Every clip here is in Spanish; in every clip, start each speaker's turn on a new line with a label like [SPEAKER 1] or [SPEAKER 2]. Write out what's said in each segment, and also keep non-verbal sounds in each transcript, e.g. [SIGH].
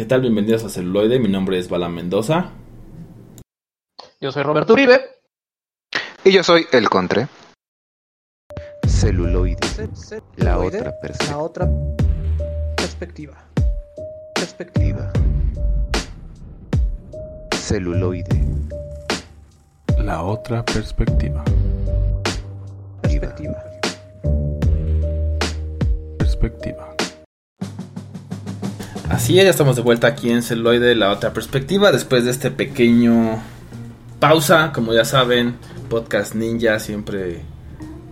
[SPEAKER 1] ¿Qué tal? Bienvenidos a Celuloide. Mi nombre es Bala Mendoza.
[SPEAKER 2] Yo soy Roberto Uribe.
[SPEAKER 3] Y yo soy El Contre.
[SPEAKER 4] Celuloide. La otra perspectiva.
[SPEAKER 5] La otra perspectiva. Perspectiva.
[SPEAKER 4] Celuloide.
[SPEAKER 6] La otra perspectiva.
[SPEAKER 5] Perspectiva.
[SPEAKER 6] Perspectiva.
[SPEAKER 1] Así es, ya estamos de vuelta aquí en Celuloide, la otra perspectiva, después de este pequeño pausa, como ya saben, podcast ninja siempre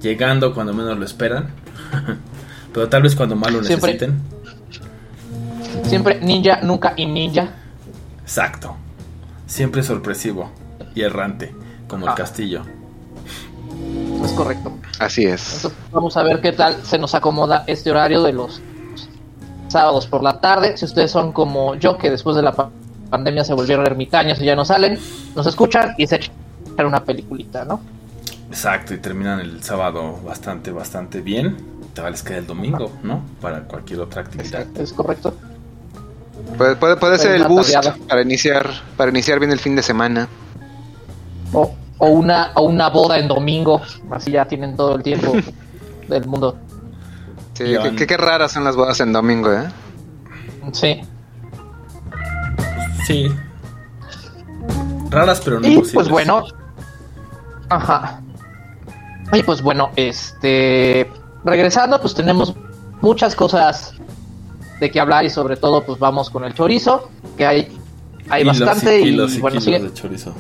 [SPEAKER 1] llegando cuando menos lo esperan, [LAUGHS] pero tal vez cuando más lo
[SPEAKER 2] Siempre.
[SPEAKER 1] necesiten.
[SPEAKER 2] Siempre ninja, nunca y ninja.
[SPEAKER 1] Exacto, siempre sorpresivo y errante, como el
[SPEAKER 2] Ah.
[SPEAKER 1] castillo.
[SPEAKER 2] Es correcto.
[SPEAKER 3] Así es.
[SPEAKER 2] Entonces, vamos a ver qué tal se nos acomoda este horario de los sábados por la tarde. Si ustedes son como yo, que después de la pa- pandemia se volvieron ermitaños y ya no salen, nos escuchan y se echan una peliculita, ¿no?
[SPEAKER 1] Exacto, y terminan el sábado bastante, bastante bien. Te les queda el domingo, ¿no? Para cualquier otra actividad.
[SPEAKER 2] Es correcto.
[SPEAKER 3] Puede, puede, puede ser el boost para iniciar, para iniciar bien el fin de semana.
[SPEAKER 2] O, o una, o una boda en domingo. Así ya tienen todo el tiempo [LAUGHS] del mundo.
[SPEAKER 3] Sí,
[SPEAKER 1] Ya
[SPEAKER 3] qué,
[SPEAKER 1] van.
[SPEAKER 3] qué- qué raras son las bodas en domingo, ¿eh?
[SPEAKER 2] Sí.
[SPEAKER 1] Sí. Raras, pero no
[SPEAKER 2] Y
[SPEAKER 1] imposibles.
[SPEAKER 2] pues bueno. Ajá. Y pues bueno, este. Regresando, pues tenemos muchas cosas de qué hablar y sobre todo, pues vamos con el chorizo, que hay, hay
[SPEAKER 1] Kilos
[SPEAKER 2] bastante.
[SPEAKER 1] y kilos
[SPEAKER 2] y
[SPEAKER 1] y
[SPEAKER 2] bueno, sigue-
[SPEAKER 1] de chorizo.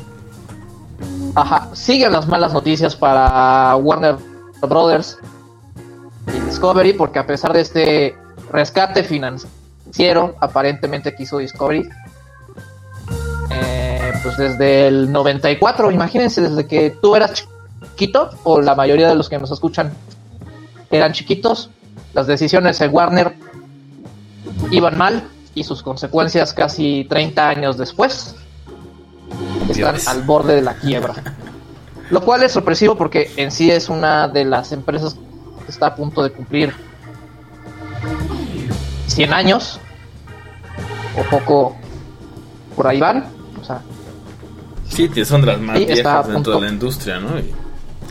[SPEAKER 2] Ajá, siguen las malas noticias para Warner Brothers y Discovery, porque a pesar de este rescate financiero, aparentemente que hizo Discovery, eh, pues desde el 94, imagínense, desde que tú eras chiquito, o la mayoría de los que nos escuchan eran chiquitos, las decisiones en Warner iban mal y sus consecuencias casi 30 años después están
[SPEAKER 1] Dios.
[SPEAKER 2] al borde de la quiebra. [LAUGHS] Lo cual es sorpresivo porque en sí es una de las empresas que está a punto de cumplir 100 años o poco por ahí van. O sea,
[SPEAKER 1] Sí, que son de las más
[SPEAKER 2] Sí,
[SPEAKER 1] viejas dentro
[SPEAKER 2] punto.
[SPEAKER 1] de la industria, ¿no? Y,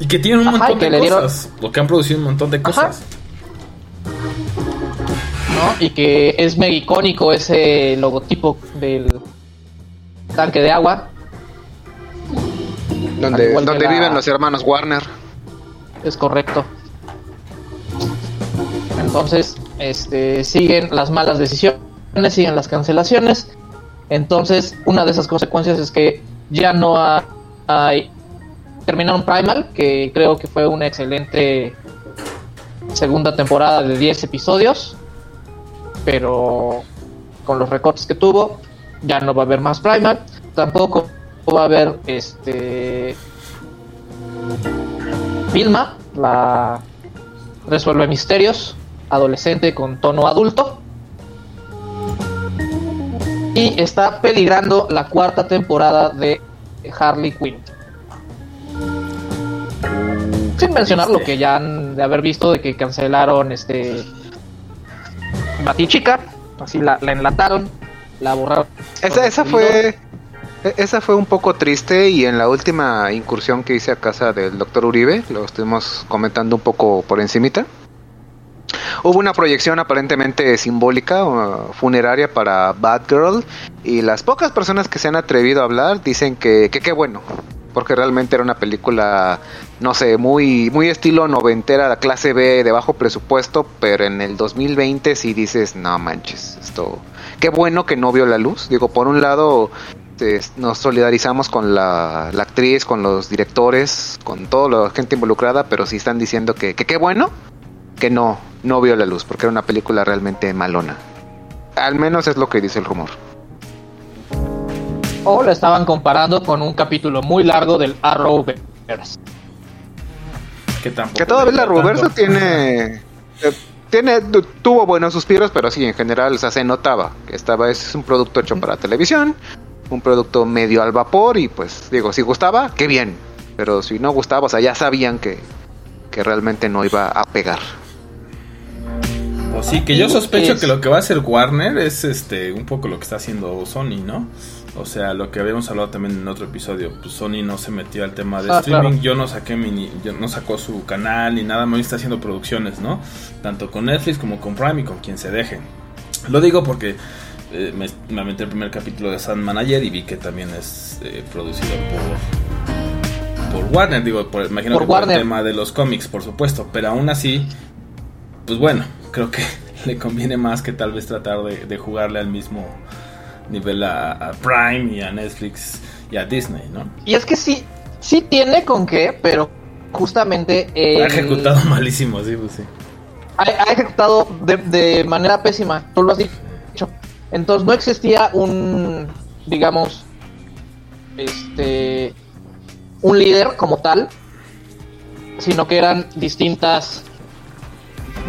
[SPEAKER 1] y que tienen un
[SPEAKER 2] Ajá,
[SPEAKER 1] montón de
[SPEAKER 2] le dieron-
[SPEAKER 1] cosas. O que han producido un montón de
[SPEAKER 2] Ajá.
[SPEAKER 1] cosas.
[SPEAKER 2] ¿no? Y que es mega icónico ese logotipo del tanque de agua.
[SPEAKER 3] Donde, donde
[SPEAKER 2] la-
[SPEAKER 3] viven los hermanos Warner.
[SPEAKER 2] Es correcto. Entonces, este, siguen las malas decisiones, siguen las cancelaciones. Entonces, una de esas consecuencias es que ya no ha- hay. Terminaron Primal, que creo que fue una excelente segunda temporada de 10 episodios. Pero con los recortes que tuvo, ya no va a haber más Primal. Tampoco va a haber este. Vilma, la resuelve misterios, adolescente con tono adulto. Y está peligrando la cuarta temporada de Harley Quinn. Sin mencionar lo que ya han de haber visto de que cancelaron este Batichica, así la, la enlataron, la borraron.
[SPEAKER 3] Esa, esa fue. e- Esa fue un poco triste y en la última incursión que hice a casa del doctor Uribe, lo estuvimos comentando un poco por encimita. Hubo una proyección aparentemente simbólica, uh, funeraria para Batgirl y las pocas personas que se han atrevido a hablar dicen que que qué bueno, porque realmente era una película, no sé, muy muy estilo noventera, clase B de bajo presupuesto, pero en el 2020 sí dices, no manches, esto, qué bueno que no vio la luz. Digo, por un lado este, nos solidarizamos con la, la actriz, con los directores, con toda la gente involucrada, pero sí están diciendo que que qué bueno que no, no vio la luz, porque era una película realmente malona. Al menos es lo que dice el rumor.
[SPEAKER 2] O la estaban comparando con un capítulo muy largo del Arrowverse.
[SPEAKER 1] Que, tampoco
[SPEAKER 3] Que todavía Ruberso
[SPEAKER 1] tanto.
[SPEAKER 3] tiene, eh, tiene, tu- tuvo buenos suspiros, pero sí, en general, o sea, se notaba que estaba, es un producto hecho para televisión, un producto medio al vapor, y pues, digo, si gustaba, qué bien, pero si no gustaba, o sea, ya sabían que, que realmente no iba a pegar.
[SPEAKER 1] Sí, que yo sospecho
[SPEAKER 2] Es-
[SPEAKER 1] que lo que va a hacer Warner es este un poco lo que está haciendo Sony, ¿no? O sea, lo que habíamos hablado también en otro episodio, pues Sony no se metió al tema de
[SPEAKER 2] Ah,
[SPEAKER 1] streaming,
[SPEAKER 2] claro.
[SPEAKER 1] yo no saqué mi yo no sacó su canal ni nada, más está haciendo producciones, ¿no? Tanto con Netflix como con Prime y con quien se deje. Lo digo porque eh, me, me aventé el primer capítulo de Sandman ayer y vi que también es eh, producido por por Warner, digo, por, imagino
[SPEAKER 2] Por
[SPEAKER 1] que por
[SPEAKER 2] Warner.
[SPEAKER 1] el tema de los cómics, por supuesto, pero aún así pues bueno, creo que [LAUGHS] le conviene más que tal vez tratar de, de jugarle al mismo nivel a, a Prime y a Netflix y a Disney, ¿no?
[SPEAKER 2] Y es que sí, sí tiene con qué, pero justamente...
[SPEAKER 1] Ha ejecutado [LAUGHS] malísimo, sí, pues sí.
[SPEAKER 2] ha, ha ejecutado de, de manera pésima, tú lo has dicho. Entonces no existía un, digamos, este, un líder como tal, sino que eran distintas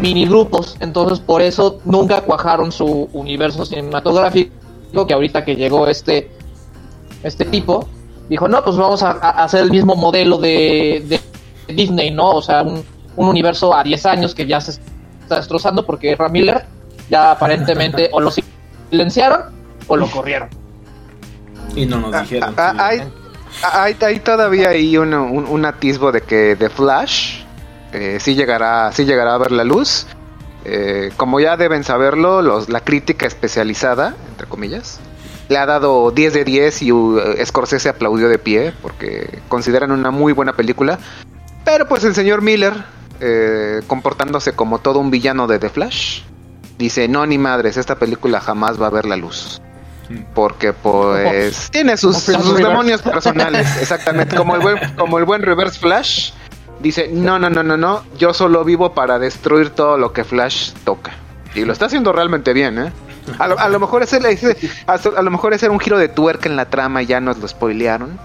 [SPEAKER 2] mini grupos. Entonces por eso nunca cuajaron su universo cinematográfico, que ahorita que llegó este, este tipo, dijo, no, pues vamos a, a hacer el mismo modelo de, de Disney, ¿no? O sea, un, un universo a 10 años que ya se está destrozando porque Ram Miller ya aparentemente o lo silenciaron o lo corrieron.
[SPEAKER 1] Y no nos
[SPEAKER 3] Ah,
[SPEAKER 1] dijeron.
[SPEAKER 3] ah,
[SPEAKER 1] sí.
[SPEAKER 3] hay, ah, hay, hay todavía ahí un, un, un atisbo de que The Flash eh, sí llegará sí llegará a ver la luz. Eh, como ya deben saberlo, los, la crítica especializada, entre comillas, le ha dado 10 de 10 y uh, Scorsese aplaudió de pie porque consideran una muy buena película. Pero pues el señor Miller, eh, comportándose como todo un villano de The Flash, dice, no ni madres, esta película jamás va a ver la luz. Porque pues tiene sus, sus demonios personales, exactamente, como el buen, como el buen Reverse Flash. Dice, no, no, no, no, no, yo solo vivo para destruir todo lo que Flash toca. Y lo está haciendo realmente bien, ¿eh? A lo, a lo mejor ese, ese- a, lo mejor ese era un giro de tuerca en la trama y ya nos lo spoilearon.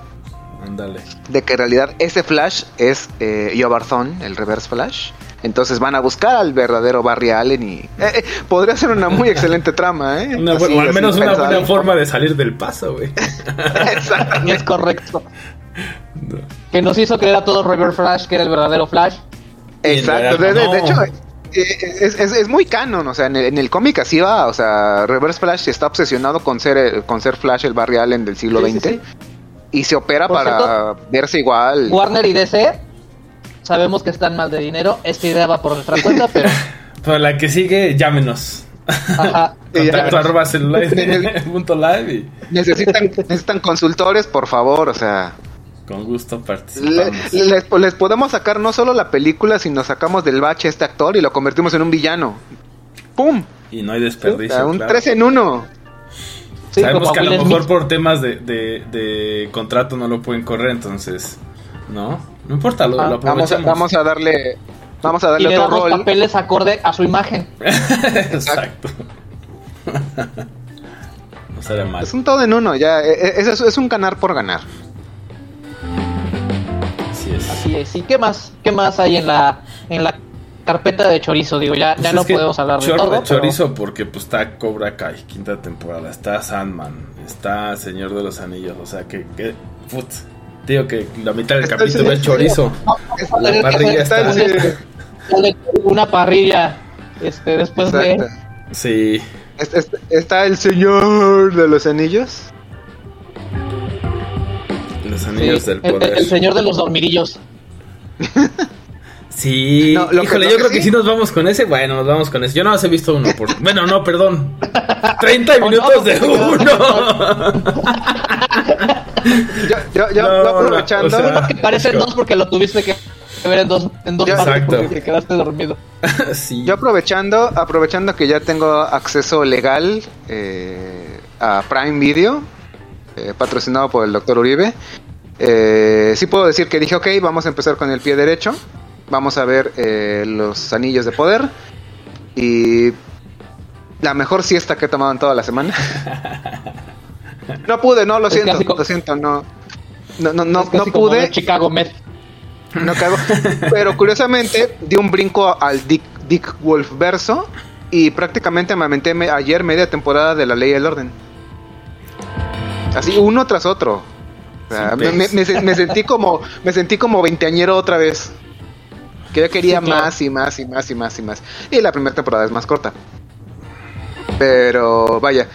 [SPEAKER 1] Ándale.
[SPEAKER 3] De que en realidad ese Flash es eh, Yobarthon, el Reverse Flash. Entonces van a buscar al verdadero Barry Allen y... eh, eh, podría ser una muy excelente trama, ¿eh?
[SPEAKER 1] Una bu-
[SPEAKER 3] Así,
[SPEAKER 1] o al menos una
[SPEAKER 3] pensado.
[SPEAKER 1] buena forma de salir del paso, güey. [LAUGHS]
[SPEAKER 3] Exactamente.
[SPEAKER 2] Es correcto. Que nos hizo creer a todos River Flash, que era el verdadero Flash.
[SPEAKER 3] Exacto, de, hecho eh, es, es- es muy canon, o sea, en el, en el cómic así va, o sea, Reverse Flash está obsesionado con ser eh, con ser Flash el Barry Allen del siglo
[SPEAKER 2] Sí,
[SPEAKER 3] XX
[SPEAKER 2] sí.
[SPEAKER 3] y se opera
[SPEAKER 2] Por
[SPEAKER 3] para
[SPEAKER 2] cierto,
[SPEAKER 3] verse igual.
[SPEAKER 2] Warner y DC, sabemos que están mal de dinero. Esta idea va por nuestra cuenta, pero. [LAUGHS]
[SPEAKER 1] Para la que sigue, llámenos.
[SPEAKER 2] Ajá. [LAUGHS]
[SPEAKER 1] Contacto arroba celular
[SPEAKER 3] En el- [LAUGHS]
[SPEAKER 1] punto live y
[SPEAKER 3] Necesitan necesitan consultores, por favor, o sea,
[SPEAKER 1] con gusto
[SPEAKER 3] le-
[SPEAKER 1] participamos.
[SPEAKER 3] les, les podemos sacar no solo la película, sino sacamos del bache a este actor y lo convertimos en un villano. ¡Pum!
[SPEAKER 1] Y no hay
[SPEAKER 3] O
[SPEAKER 1] desperdicio.
[SPEAKER 3] sea, un
[SPEAKER 1] claro.
[SPEAKER 3] 3 en 1.
[SPEAKER 2] Sí,
[SPEAKER 1] Sabemos que a lo mejor por temas de, de, de contrato no lo pueden correr, entonces, ¿no? No importa, lo,
[SPEAKER 2] Ah,
[SPEAKER 1] lo
[SPEAKER 3] Vamos a,
[SPEAKER 1] aprovechamos.
[SPEAKER 3] vamos a darle vamos a
[SPEAKER 2] Y
[SPEAKER 3] darle
[SPEAKER 2] le
[SPEAKER 3] otro
[SPEAKER 2] damos
[SPEAKER 3] rol.
[SPEAKER 2] papeles acorde a su imagen. [LAUGHS]
[SPEAKER 1] Exacto. [LAUGHS] no será mal.
[SPEAKER 3] Es un todo en uno, ya. eh, eh, Es, es- es un ganar por ganar.
[SPEAKER 1] Así es.
[SPEAKER 2] ¿Y qué más? ¿Qué más hay en la en la carpeta de chorizo? Digo, ya,
[SPEAKER 1] Pues
[SPEAKER 2] ya
[SPEAKER 1] es
[SPEAKER 2] no podemos hablar de todo.
[SPEAKER 1] de
[SPEAKER 2] pero-
[SPEAKER 1] chorizo porque pues está Cobra Kai, quinta temporada, está Sandman, está Señor de los Anillos, o sea que, que put, digo que la mitad del
[SPEAKER 3] Está-
[SPEAKER 1] capítulo es chorizo. La parrilla
[SPEAKER 3] Está el-
[SPEAKER 2] una parrilla este después
[SPEAKER 3] Exacto.
[SPEAKER 2] de
[SPEAKER 1] Sí,
[SPEAKER 3] Es- es- Está el señor de los anillos.
[SPEAKER 1] los anillos
[SPEAKER 2] sí,
[SPEAKER 1] del
[SPEAKER 2] el,
[SPEAKER 1] poder.
[SPEAKER 2] el señor de los dormirillos. [LAUGHS]
[SPEAKER 1] Sí,
[SPEAKER 3] No, lo que-
[SPEAKER 1] híjole,
[SPEAKER 3] lo
[SPEAKER 1] yo
[SPEAKER 3] que
[SPEAKER 1] creo que
[SPEAKER 3] sí-
[SPEAKER 1] sí nos vamos con ese. Bueno, nos vamos con ese. Yo no he visto uno. Por... Bueno, no, perdón. [LAUGHS] 30
[SPEAKER 2] no,
[SPEAKER 1] minutos de uno. [LAUGHS]
[SPEAKER 3] Yo, yo, yo-
[SPEAKER 1] No,
[SPEAKER 3] yo
[SPEAKER 1] no,
[SPEAKER 3] aprovechando.
[SPEAKER 1] o sea,
[SPEAKER 2] Que parecen dos porque lo tuviste que ver en dos, en dos
[SPEAKER 3] Ya-
[SPEAKER 2] partes
[SPEAKER 1] Exacto.
[SPEAKER 2] porque te quedaste dormido.
[SPEAKER 1] sí.
[SPEAKER 3] Yo aprovechando, aprovechando que ya tengo acceso legal eh, a Prime Video, eh, patrocinado por el doctor Uribe, eh, sí puedo decir que dije, ok, vamos a empezar con el pie derecho, vamos a ver eh, los anillos de poder y la mejor siesta que he tomado en toda la semana. [LAUGHS] No pude, no, lo
[SPEAKER 2] Es
[SPEAKER 3] siento, lo siento, no. No, no, no, pude.
[SPEAKER 2] Chicago Med.
[SPEAKER 3] No cago. Pero curiosamente di un brinco al Dick, Dick Wolf verso y prácticamente me aventé me- ayer media temporada de La Ley y el Orden. Así uno tras otro. O sea,
[SPEAKER 1] Sin
[SPEAKER 3] me, me- me se- me sentí como me sentí como veinteañero otra vez. Que yo quería
[SPEAKER 2] Sí, claro.
[SPEAKER 3] más y más y más y más y más. Y la primera temporada es más corta. Pero vaya,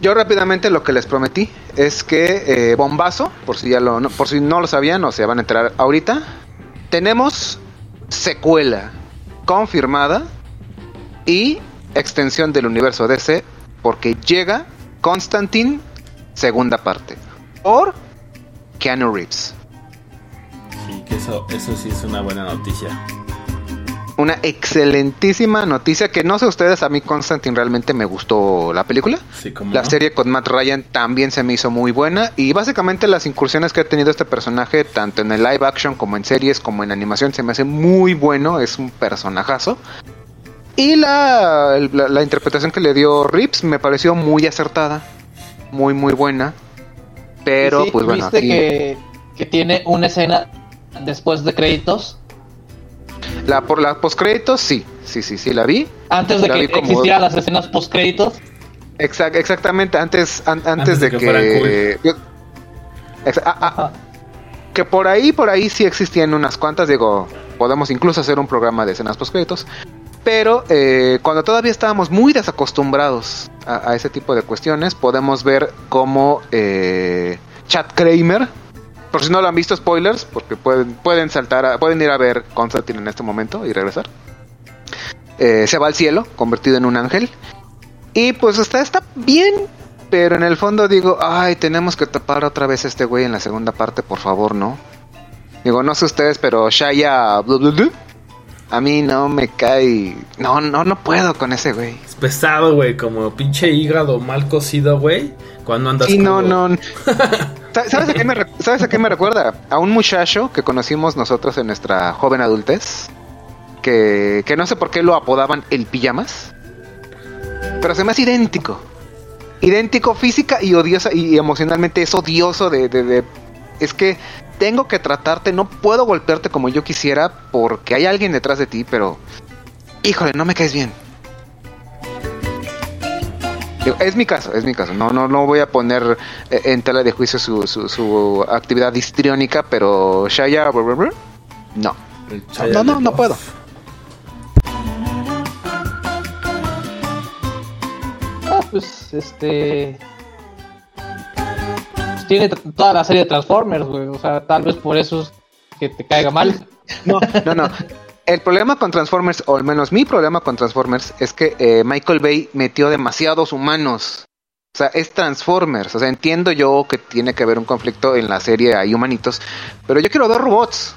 [SPEAKER 3] yo rápidamente lo que les prometí es que eh, bombazo, por si ya lo, no, por si no lo sabían o se van a enterar ahorita, tenemos secuela confirmada y extensión del universo DC porque llega Constantine segunda parte por Keanu Reeves.
[SPEAKER 1] Sí, que eso, eso sí es una buena noticia.
[SPEAKER 3] Una excelentísima noticia que no sé ustedes, a mí Constantine realmente me gustó la película.
[SPEAKER 1] Sí, como
[SPEAKER 3] La
[SPEAKER 1] no?
[SPEAKER 3] serie con Matt Ryan también se me hizo muy buena y básicamente las incursiones que ha tenido este personaje, tanto en el live action como en series como en animación, se me hace muy bueno, es un personajazo. Y la, la, la interpretación que le dio Rips me pareció muy acertada, muy muy buena. Pero
[SPEAKER 2] Sí,
[SPEAKER 3] pues bueno,
[SPEAKER 2] ¿Viste que, que tiene una escena después de créditos?
[SPEAKER 3] la por la postcréditos sí, sí, sí, sí la vi.
[SPEAKER 2] Antes de
[SPEAKER 3] La
[SPEAKER 2] que
[SPEAKER 3] como-
[SPEAKER 2] existieran las escenas post créditos.
[SPEAKER 3] Exact- exactamente, antes, an- antes,
[SPEAKER 1] Antes
[SPEAKER 3] de,
[SPEAKER 1] de que
[SPEAKER 3] que... yo- Exa- ah, ah, que por ahí, por ahí sí existían unas cuantas, digo, podemos incluso hacer un programa de escenas postcréditos, pero eh, cuando todavía estábamos muy desacostumbrados a, ese tipo de cuestiones, podemos ver cómo eh, Chad Kramer, por si no lo han visto, spoilers, porque pueden, pueden saltar, a- pueden ir a ver Constantine en este momento y regresar. Eh, se va al cielo, convertido en un ángel. Y pues está, está bien, pero en el fondo digo, ay, tenemos que tapar otra vez a este güey en la segunda parte, por favor, ¿no? Digo, no sé ustedes, pero Shaya, blu, a mí no me cae, no, no, no puedo con ese güey.
[SPEAKER 1] Es pesado, güey, como pinche hígado mal cocido, güey. Cuando andas
[SPEAKER 3] Sí, no, no. [LAUGHS] Sa- ¿Sabes a, qué me, ¿Sabes a qué me recuerda? A un muchacho que conocimos nosotros en nuestra joven adultez, que, que no sé por qué lo apodaban el pijamas, pero se me hace idéntico. Idéntico física y odiosa y emocionalmente es odioso de, de- de- Es que tengo que tratarte, no puedo golpearte como yo quisiera porque hay alguien detrás de ti, pero... Híjole, no me caes bien. Es mi caso, es mi caso. No, no, no voy a poner eh, en tela de juicio su, su, su actividad histriónica, pero Shaya, no. No, no, no, puedo.
[SPEAKER 2] Ah, pues este. Tiene toda la serie de Transformers, güey. O sea, tal vez por eso es que te caiga mal.
[SPEAKER 3] No, no, no. El problema con Transformers, o al menos mi problema con Transformers, es que eh, Michael Bay metió demasiados humanos. O sea, es Transformers. O sea, entiendo yo que tiene que haber un conflicto en la serie, hay humanitos, pero yo quiero ver robots.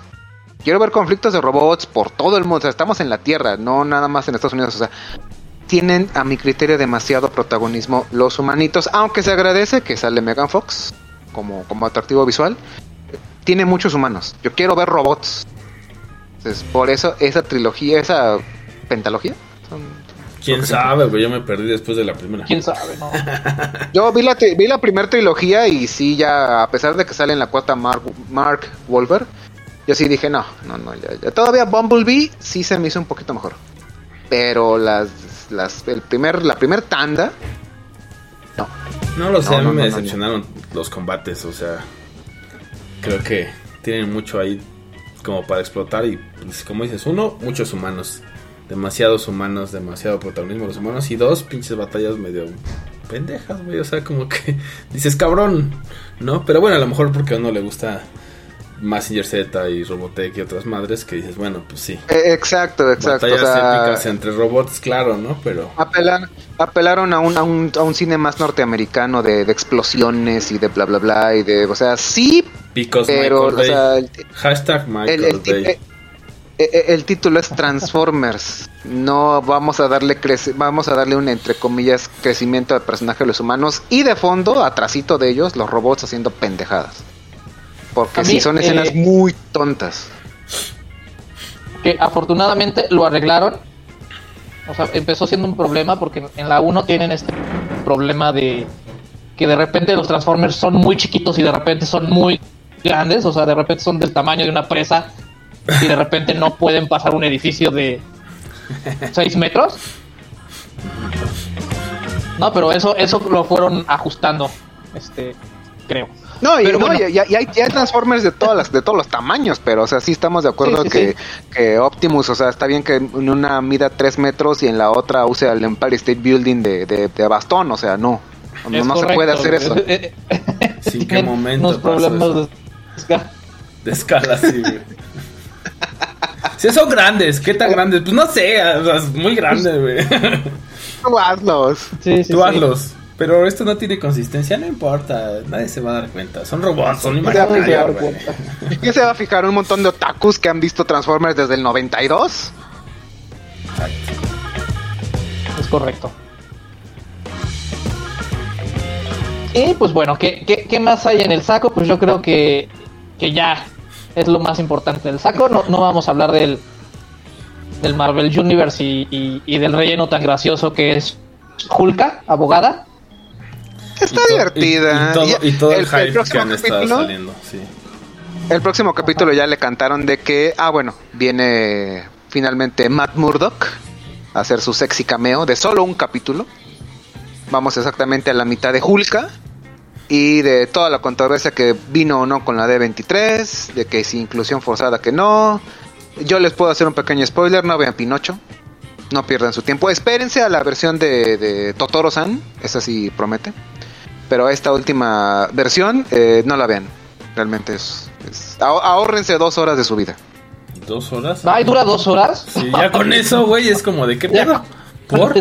[SPEAKER 3] Quiero ver conflictos de robots por todo el mundo. O sea, estamos en la Tierra, no nada más en Estados Unidos. O sea, tienen a mi criterio demasiado protagonismo los humanitos, aunque se agradece que sale Megan Fox como, como atractivo visual. Tiene muchos humanos. Yo quiero ver robots. Entonces, por eso esa trilogía, esa pentalogía. son-
[SPEAKER 1] ¿Quién sabe, güey? Yo me perdí después de la primera.
[SPEAKER 2] Quién sabe, ¿no? [LAUGHS]
[SPEAKER 3] Yo vi la, vi la primera trilogía y sí, ya, a pesar de que sale en la cuarta Mark, Mark Wolver, yo sí dije, no, no, no, ya, ya. Todavía Bumblebee sí se me hizo un poquito mejor. Pero las, las, el primer, la primer tanda, no.
[SPEAKER 1] No lo sé,
[SPEAKER 3] No,
[SPEAKER 1] a mí
[SPEAKER 3] no,
[SPEAKER 1] me decepcionaron los combates, o sea, creo que tienen mucho ahí como para explotar y, pues, como dices, uno, muchos humanos, demasiados humanos, demasiado protagonismo de los humanos y dos, pinches batallas medio pendejas, güey, o sea, como que [LAUGHS] dices, cabrón, ¿no? Pero bueno, a lo mejor porque a uno le gusta Massinger Z y Robotech y otras madres que dices, bueno, pues sí.
[SPEAKER 3] Eh, exacto, exacto.
[SPEAKER 1] Batallas
[SPEAKER 3] o sea,
[SPEAKER 1] épicas entre robots, claro, ¿no? Pero
[SPEAKER 3] apelar- apelaron a un, a, un, a un cine más norteamericano de, de explosiones y de bla bla bla y de, o sea, sí,
[SPEAKER 1] Because
[SPEAKER 3] pero,
[SPEAKER 1] Michael
[SPEAKER 3] o
[SPEAKER 1] Bay.
[SPEAKER 3] sea, el,
[SPEAKER 1] Hashtag Michael
[SPEAKER 3] el, eh, eh, el título es Transformers. No vamos a darle crece- vamos a darle un entre comillas crecimiento al personaje de los humanos y de fondo, atrasito de ellos, los robots haciendo pendejadas. Porque sí son escenas
[SPEAKER 2] eh,
[SPEAKER 3] muy tontas.
[SPEAKER 2] que afortunadamente lo arreglaron. O sea, empezó siendo un problema porque en la 1 tienen este problema de que de repente los Transformers son muy chiquitos y de repente son muy grandes, o sea, de repente son del tamaño de una presa y de repente no pueden pasar un edificio de 6 metros. No, pero eso eso lo fueron ajustando. Este creo.
[SPEAKER 3] No, y,
[SPEAKER 2] Pero
[SPEAKER 3] no,
[SPEAKER 2] bueno.
[SPEAKER 3] y- hay, y hay Transformers de todas las, de todos los tamaños, pero o sea, sí estamos de acuerdo
[SPEAKER 2] Sí, sí,
[SPEAKER 3] que,
[SPEAKER 2] sí.
[SPEAKER 3] que Optimus, o sea, está bien que en una mida 3 metros y en la otra use el Empire State Building de, de, de bastón, o sea, no. No,
[SPEAKER 2] Es
[SPEAKER 3] no se puede hacer eso.
[SPEAKER 2] Eh, eh,
[SPEAKER 1] Sí, ¿en qué momento
[SPEAKER 2] unos problemas
[SPEAKER 1] eso?
[SPEAKER 2] de escala.
[SPEAKER 1] De escala, sí, güey. Sí, son grandes. ¿Qué tan grandes? Pues no sé, o sea, es muy grande, güey.
[SPEAKER 3] Tú hazlos.
[SPEAKER 2] Sí, sí,
[SPEAKER 1] Tú
[SPEAKER 2] sí.
[SPEAKER 1] hazlos. Pero esto no tiene consistencia, no importa. Nadie se va a dar cuenta. Son robots, son
[SPEAKER 2] cuenta.
[SPEAKER 3] ¿Quién se va a fijar? ¿Un montón de otakus que han visto Transformers desde el 92?
[SPEAKER 2] Es correcto. Y pues bueno, ¿qué, qué, qué más hay en el saco? Pues yo creo que, que ya es lo más importante del saco. No, no vamos a hablar del, del Marvel Universe y, y- y del relleno tan gracioso que es Hulka, abogada.
[SPEAKER 3] Está
[SPEAKER 1] Y
[SPEAKER 3] divertida.
[SPEAKER 1] Y, y todo, y todo el,
[SPEAKER 3] el
[SPEAKER 1] hype que
[SPEAKER 3] próximo
[SPEAKER 1] han estado
[SPEAKER 3] capítulo-
[SPEAKER 1] saliendo, sí.
[SPEAKER 3] El próximo capítulo ya le cantaron de que, ah, bueno, viene finalmente Matt Murdock a hacer su sexy cameo de solo un capítulo. Vamos exactamente a la mitad de Hulka y de toda la controversia que vino o no con la D23, de que si inclusión forzada que no. Yo les puedo hacer un pequeño spoiler, no vean Pinocho. No pierdan su tiempo. Espérense a la versión de, de Totoro-san, esa sí promete. Pero esta última versión, eh, no la vean. Realmente es, es- ahórrense dos horas de su vida.
[SPEAKER 1] ¿Dos horas?
[SPEAKER 2] Ay, dura dos horas.
[SPEAKER 1] Sí, ya con [LAUGHS] eso, güey, es como de qué pedo. ¿Por?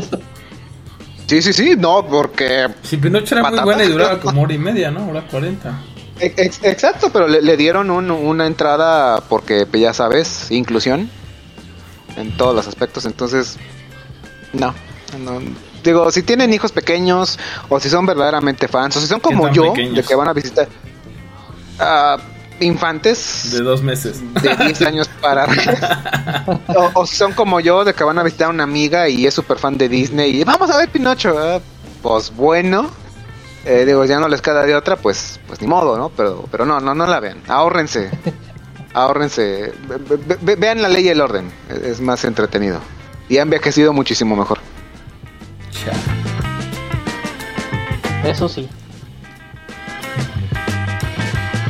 [SPEAKER 3] Sí, sí, sí, no, porque...
[SPEAKER 1] Si Pinocho era muy buena y duraba como hora y media, ¿no? Hora cuarenta.
[SPEAKER 3] ex- exacto, pero le, le dieron un- una entrada porque, pues, ya sabes, inclusión en todos los aspectos. Entonces, no, no. Digo, si tienen hijos pequeños o si son verdaderamente fans o si son como yo,
[SPEAKER 1] pequeños?
[SPEAKER 3] de que van a visitar ah, infantes
[SPEAKER 1] De dos meses.
[SPEAKER 3] de 10 años para [LAUGHS] o, o si son como yo, de que van a visitar a una amiga y es súper fan de Disney y vamos a ver Pinocho. Pues bueno, eh, digo, ya no les queda de otra, pues pues ni modo, ¿no? Pero, pero no, no, no la vean. Ahórrense. [LAUGHS] Ahórrense. Ve- ve- ve- vean la ley y el orden. Es, más entretenido. Y ha envejecido muchísimo mejor.
[SPEAKER 2] Eso sí.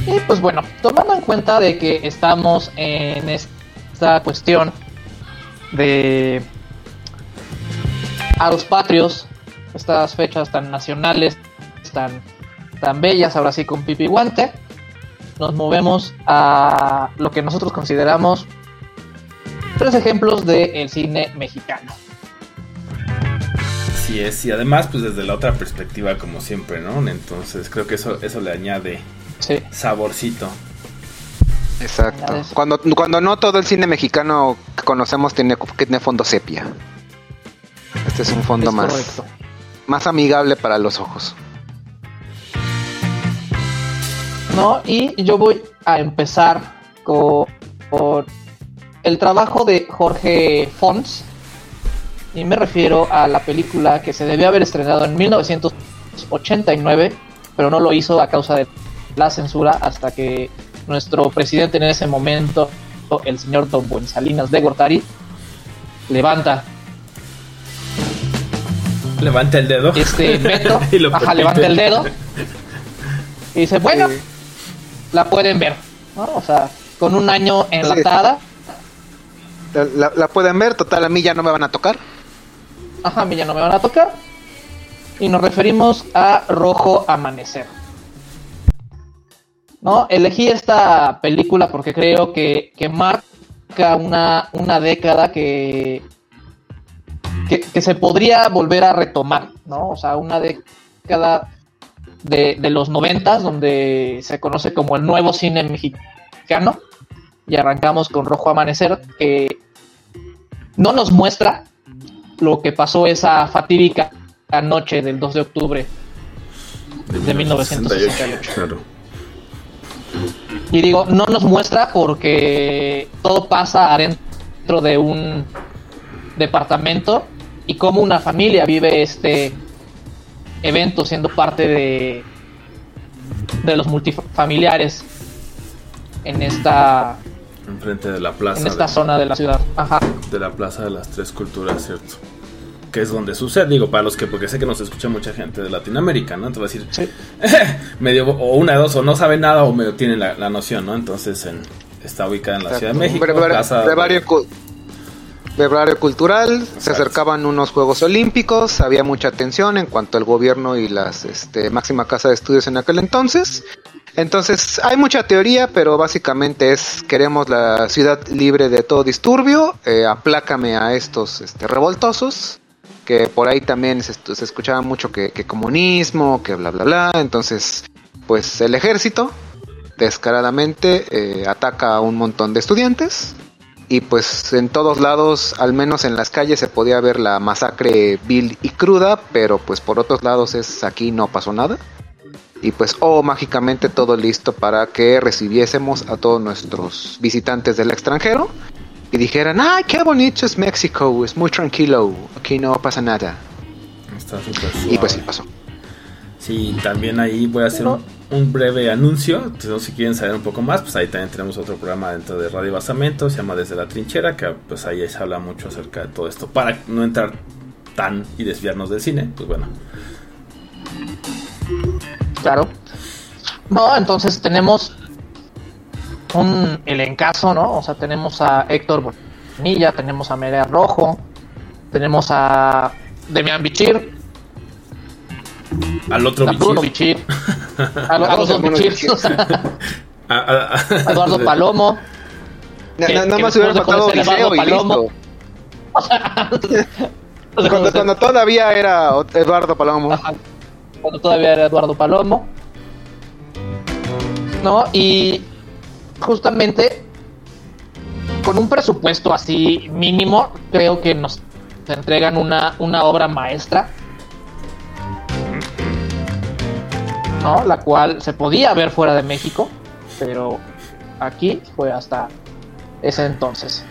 [SPEAKER 2] Y pues bueno, tomando en cuenta de que estamos en esta cuestión de a los patrios, estas fechas tan nacionales, tan, tan bellas, ahora sí con pipi guante, nos movemos a lo que nosotros consideramos tres ejemplos del cine mexicano.
[SPEAKER 1] Así es, y además, pues desde la otra perspectiva, como siempre, ¿no? Entonces creo que eso, eso le añade
[SPEAKER 2] Sí.
[SPEAKER 1] saborcito.
[SPEAKER 3] Exacto. Cuando, cuando no todo el cine mexicano que conocemos tiene, tiene fondo sepia. Este es un fondo
[SPEAKER 2] es
[SPEAKER 3] más,
[SPEAKER 2] correcto.
[SPEAKER 3] más amigable para los ojos.
[SPEAKER 2] ¿no? Y yo voy a empezar con, con el trabajo de Jorge Fons. Y me refiero a la película que se debió haber estrenado en 1989, pero no lo hizo a causa de la censura hasta que nuestro presidente en ese momento, el señor Don Buensalinas de Gortari, levanta.
[SPEAKER 1] Levanta el dedo.
[SPEAKER 2] este [LAUGHS] veto, ajá, levanta el dedo. [LAUGHS] Y dice, bueno, la pueden ver, ¿no? O sea, con un año enlatada,
[SPEAKER 3] La, la- la pueden ver, total, a mí ya no me van a tocar.
[SPEAKER 2] Ajá, a ya no me van a tocar. Y nos referimos a Rojo Amanecer. ¿No? Elegí esta película porque creo que, que marca una, una década que, que, que se podría volver a retomar, ¿no? O sea, una década de, de los noventas, donde se conoce como el nuevo cine mexicano. Y arrancamos con Rojo Amanecer, que no nos muestra lo que pasó esa fatídica noche del 2 de octubre de 1968.
[SPEAKER 1] Claro.
[SPEAKER 2] Y digo, no nos muestra porque todo pasa adentro de un departamento y cómo una familia vive este evento siendo parte de, de los multifamiliares en esta,
[SPEAKER 1] Enfrente de la plaza.
[SPEAKER 2] en esta
[SPEAKER 1] de,
[SPEAKER 2] zona de la ciudad. Ajá.
[SPEAKER 1] de la plaza de las tres culturas, ¿cierto? Que es donde sucede. Digo, para los que, porque sé que nos escucha mucha gente de Latinoamérica, ¿no? Entonces va a decir, [LAUGHS] medio, o una de dos, o no sabe nada, o medio tiene la, la noción, ¿no? Entonces en- está ubicada en la Ciudad de México.
[SPEAKER 3] Brevario,
[SPEAKER 1] casa-
[SPEAKER 3] brevario brevario cultural, se acercaban unos Juegos Olímpicos, había mucha tensión en cuanto al gobierno y las este, máxima casa de estudios en aquel entonces. Entonces hay mucha teoría, pero básicamente es queremos la ciudad libre de todo disturbio, eh, aplácame a estos este, revoltosos, que por ahí también se, escuchaba mucho que, que comunismo, que bla bla bla, entonces pues el ejército descaradamente eh, ataca a un montón de estudiantes y pues en todos lados, al menos en las calles se podía ver la masacre vil y cruda, pero pues por otros lados es aquí no pasó nada. Y pues, oh, mágicamente todo listo para que recibiésemos a todos nuestros visitantes del extranjero y dijeran, ay, qué bonito es México, es muy tranquilo, aquí no pasa nada.
[SPEAKER 1] Está súper
[SPEAKER 3] Y pues sí pasó.
[SPEAKER 1] Sí, también ahí voy a hacer un, un breve anuncio. Entonces, si quieren saber un poco más, pues ahí también tenemos otro programa dentro de Radio Basamento, se llama Desde la Trinchera, que pues ahí se habla mucho acerca de todo esto. Para no entrar tan y desviarnos del cine, pues bueno.
[SPEAKER 2] Claro. No, entonces tenemos un elencazo, ¿no? O sea, tenemos a Héctor Bonilla, tenemos a Merea Rojo, tenemos a Demian Bichir,
[SPEAKER 1] Al otro bichir.
[SPEAKER 2] Bichir, a, lo- a los dos Bichir,
[SPEAKER 3] Bichir.
[SPEAKER 1] A- [LAUGHS] a- a-
[SPEAKER 2] a Eduardo [LAUGHS] Palomo.
[SPEAKER 3] Na-
[SPEAKER 2] Que-
[SPEAKER 3] na- nada más hubiera faltado
[SPEAKER 2] Eduardo Palomo,
[SPEAKER 3] listo. [LAUGHS] Cuando, cuando todavía era Eduardo Palomo.
[SPEAKER 2] Ajá. Cuando todavía era Eduardo Palomo. ¿No? Y justamente con un presupuesto así mínimo, creo que nos entregan una, una obra maestra. ¿No? La cual se podía ver fuera de México, pero aquí fue hasta ese entonces.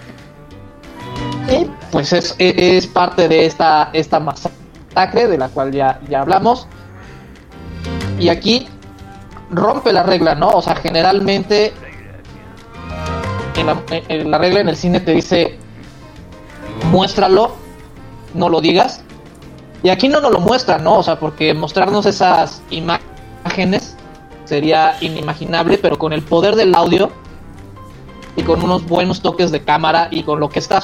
[SPEAKER 2] Y pues es, es parte de esta, esta masacre de la cual ya, ya hablamos. Y aquí rompe la regla, ¿no? O sea, generalmente la, regla en el cine te dice muéstralo, no lo digas. Y aquí no nos lo muestra, ¿no? O sea, porque mostrarnos esas imágenes sería inimaginable, pero con el poder del audio y con unos buenos toques de cámara y con lo que está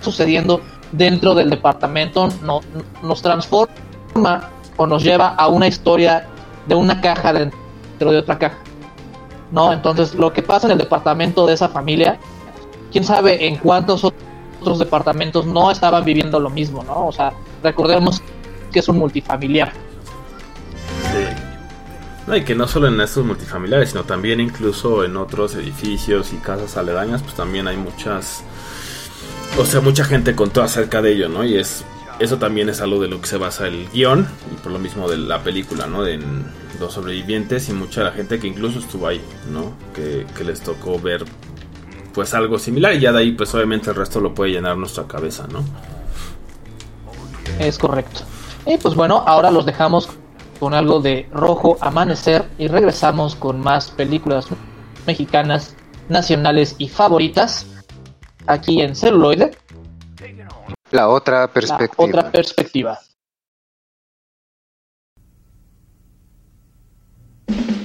[SPEAKER 2] sucediendo dentro del departamento no- nos transforma o nos lleva a una historia de una caja dentro de otra caja. ¿No? Entonces, lo que pasa en el departamento de esa familia, quién sabe en cuántos otros departamentos no estaban viviendo lo mismo, ¿no? O sea, recordemos que es un multifamiliar.
[SPEAKER 1] Sí. No, y que no solo en estos multifamiliares, sino también incluso en otros edificios y casas aledañas, pues también hay muchas. O sea, mucha gente contó acerca de ello, ¿no? Y es. Eso también es algo de lo que se basa el guion, y por lo mismo de la película, ¿no? Los sobrevivientes y mucha la gente que incluso estuvo ahí, ¿no? Que, que les tocó ver, pues algo similar, y ya de ahí, pues obviamente el resto lo puede llenar nuestra cabeza, ¿no?
[SPEAKER 2] Es correcto. Y pues bueno, ahora los dejamos con algo de Rojo Amanecer y regresamos con más películas mexicanas nacionales y favoritas aquí en celuloide,
[SPEAKER 3] La otra
[SPEAKER 2] la
[SPEAKER 3] perspectiva.
[SPEAKER 2] otra perspectiva.
[SPEAKER 1] thank you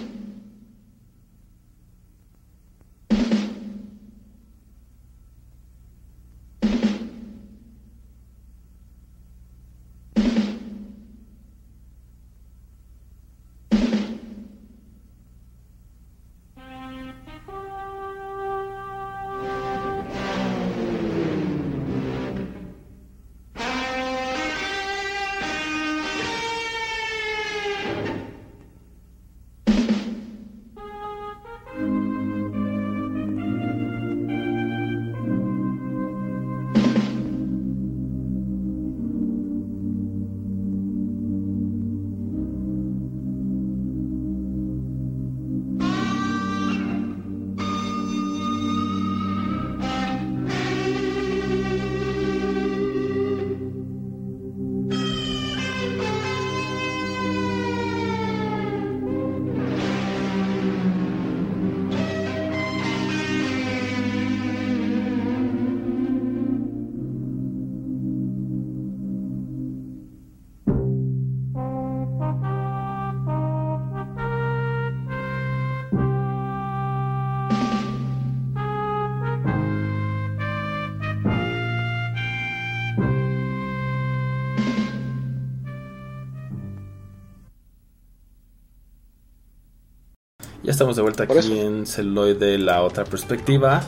[SPEAKER 1] estamos de vuelta
[SPEAKER 3] Por
[SPEAKER 1] aquí
[SPEAKER 3] eso.
[SPEAKER 1] en Celuloide, la otra perspectiva,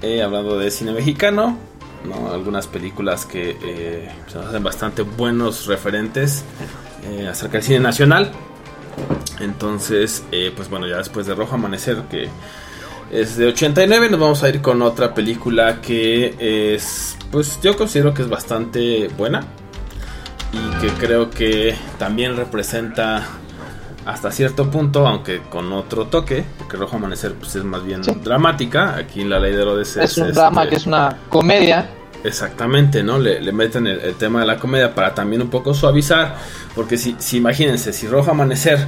[SPEAKER 1] eh, hablando de cine mexicano, ¿no? algunas películas que eh, se nos hacen bastante buenos referentes eh, acerca del cine nacional. Entonces, eh, pues bueno, ya después de Rojo Amanecer, que es de 89, nos vamos a ir con otra película que es, pues yo considero que es bastante buena y que creo que también representa hasta cierto punto, aunque con otro toque, porque Rojo Amanecer pues es más bien
[SPEAKER 2] Sí.
[SPEAKER 1] dramática, aquí la ley de Herodes
[SPEAKER 2] Es un
[SPEAKER 1] este,
[SPEAKER 2] drama que es una comedia.
[SPEAKER 1] Exactamente, ¿no? Le, le meten el, el tema de la comedia para también un poco suavizar, porque si, si imagínense, si Rojo Amanecer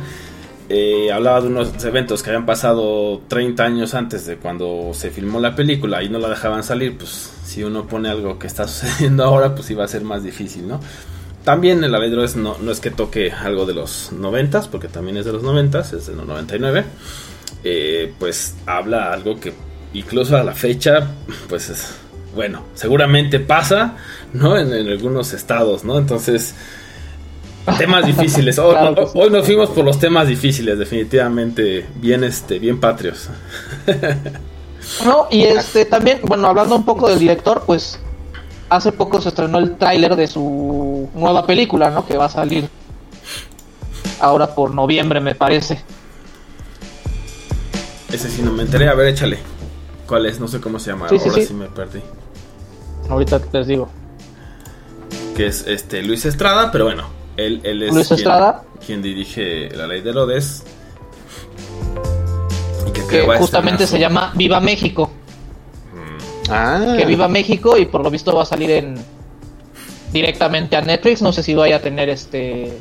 [SPEAKER 1] eh, hablaba de unos eventos que habían pasado 30 años antes de cuando se filmó la película y no la dejaban salir, pues si uno pone algo que está [LAUGHS] sucediendo ahora, pues iba a ser más difícil, ¿no? También el Avedro es, no, no es que toque algo de los 90, porque también es de los 90, es de los 99, eh, pues habla algo que incluso a la fecha, pues es, bueno, seguramente pasa, ¿no? En, en algunos estados, ¿no? Entonces, temas [LAUGHS] difíciles. Hoy,
[SPEAKER 2] Claro
[SPEAKER 1] hoy nos fuimos por los temas difíciles, definitivamente, bien, este, bien patrios. [LAUGHS]
[SPEAKER 2] No, y este también, bueno, hablando un poco del director, pues hace poco se estrenó el tráiler de su nueva película, ¿no? Que va a salir ahora por noviembre, me parece.
[SPEAKER 1] Ese sí no me enteré, a ver, échale. ¿Cuál es? No sé cómo se llama,
[SPEAKER 2] Sí,
[SPEAKER 1] ahora
[SPEAKER 2] sí.
[SPEAKER 1] sí me perdí.
[SPEAKER 2] Ahorita les digo.
[SPEAKER 1] que es este Luis Estrada, pero bueno, él, él es
[SPEAKER 2] Luis
[SPEAKER 1] quien,
[SPEAKER 2] Estrada.
[SPEAKER 1] quien dirige La Ley de Herodes. Y que,
[SPEAKER 2] justamente se llama Viva México.
[SPEAKER 3] Ah,
[SPEAKER 2] Que Viva México y por lo visto va a salir en directamente a Netflix. No sé si vaya a tener este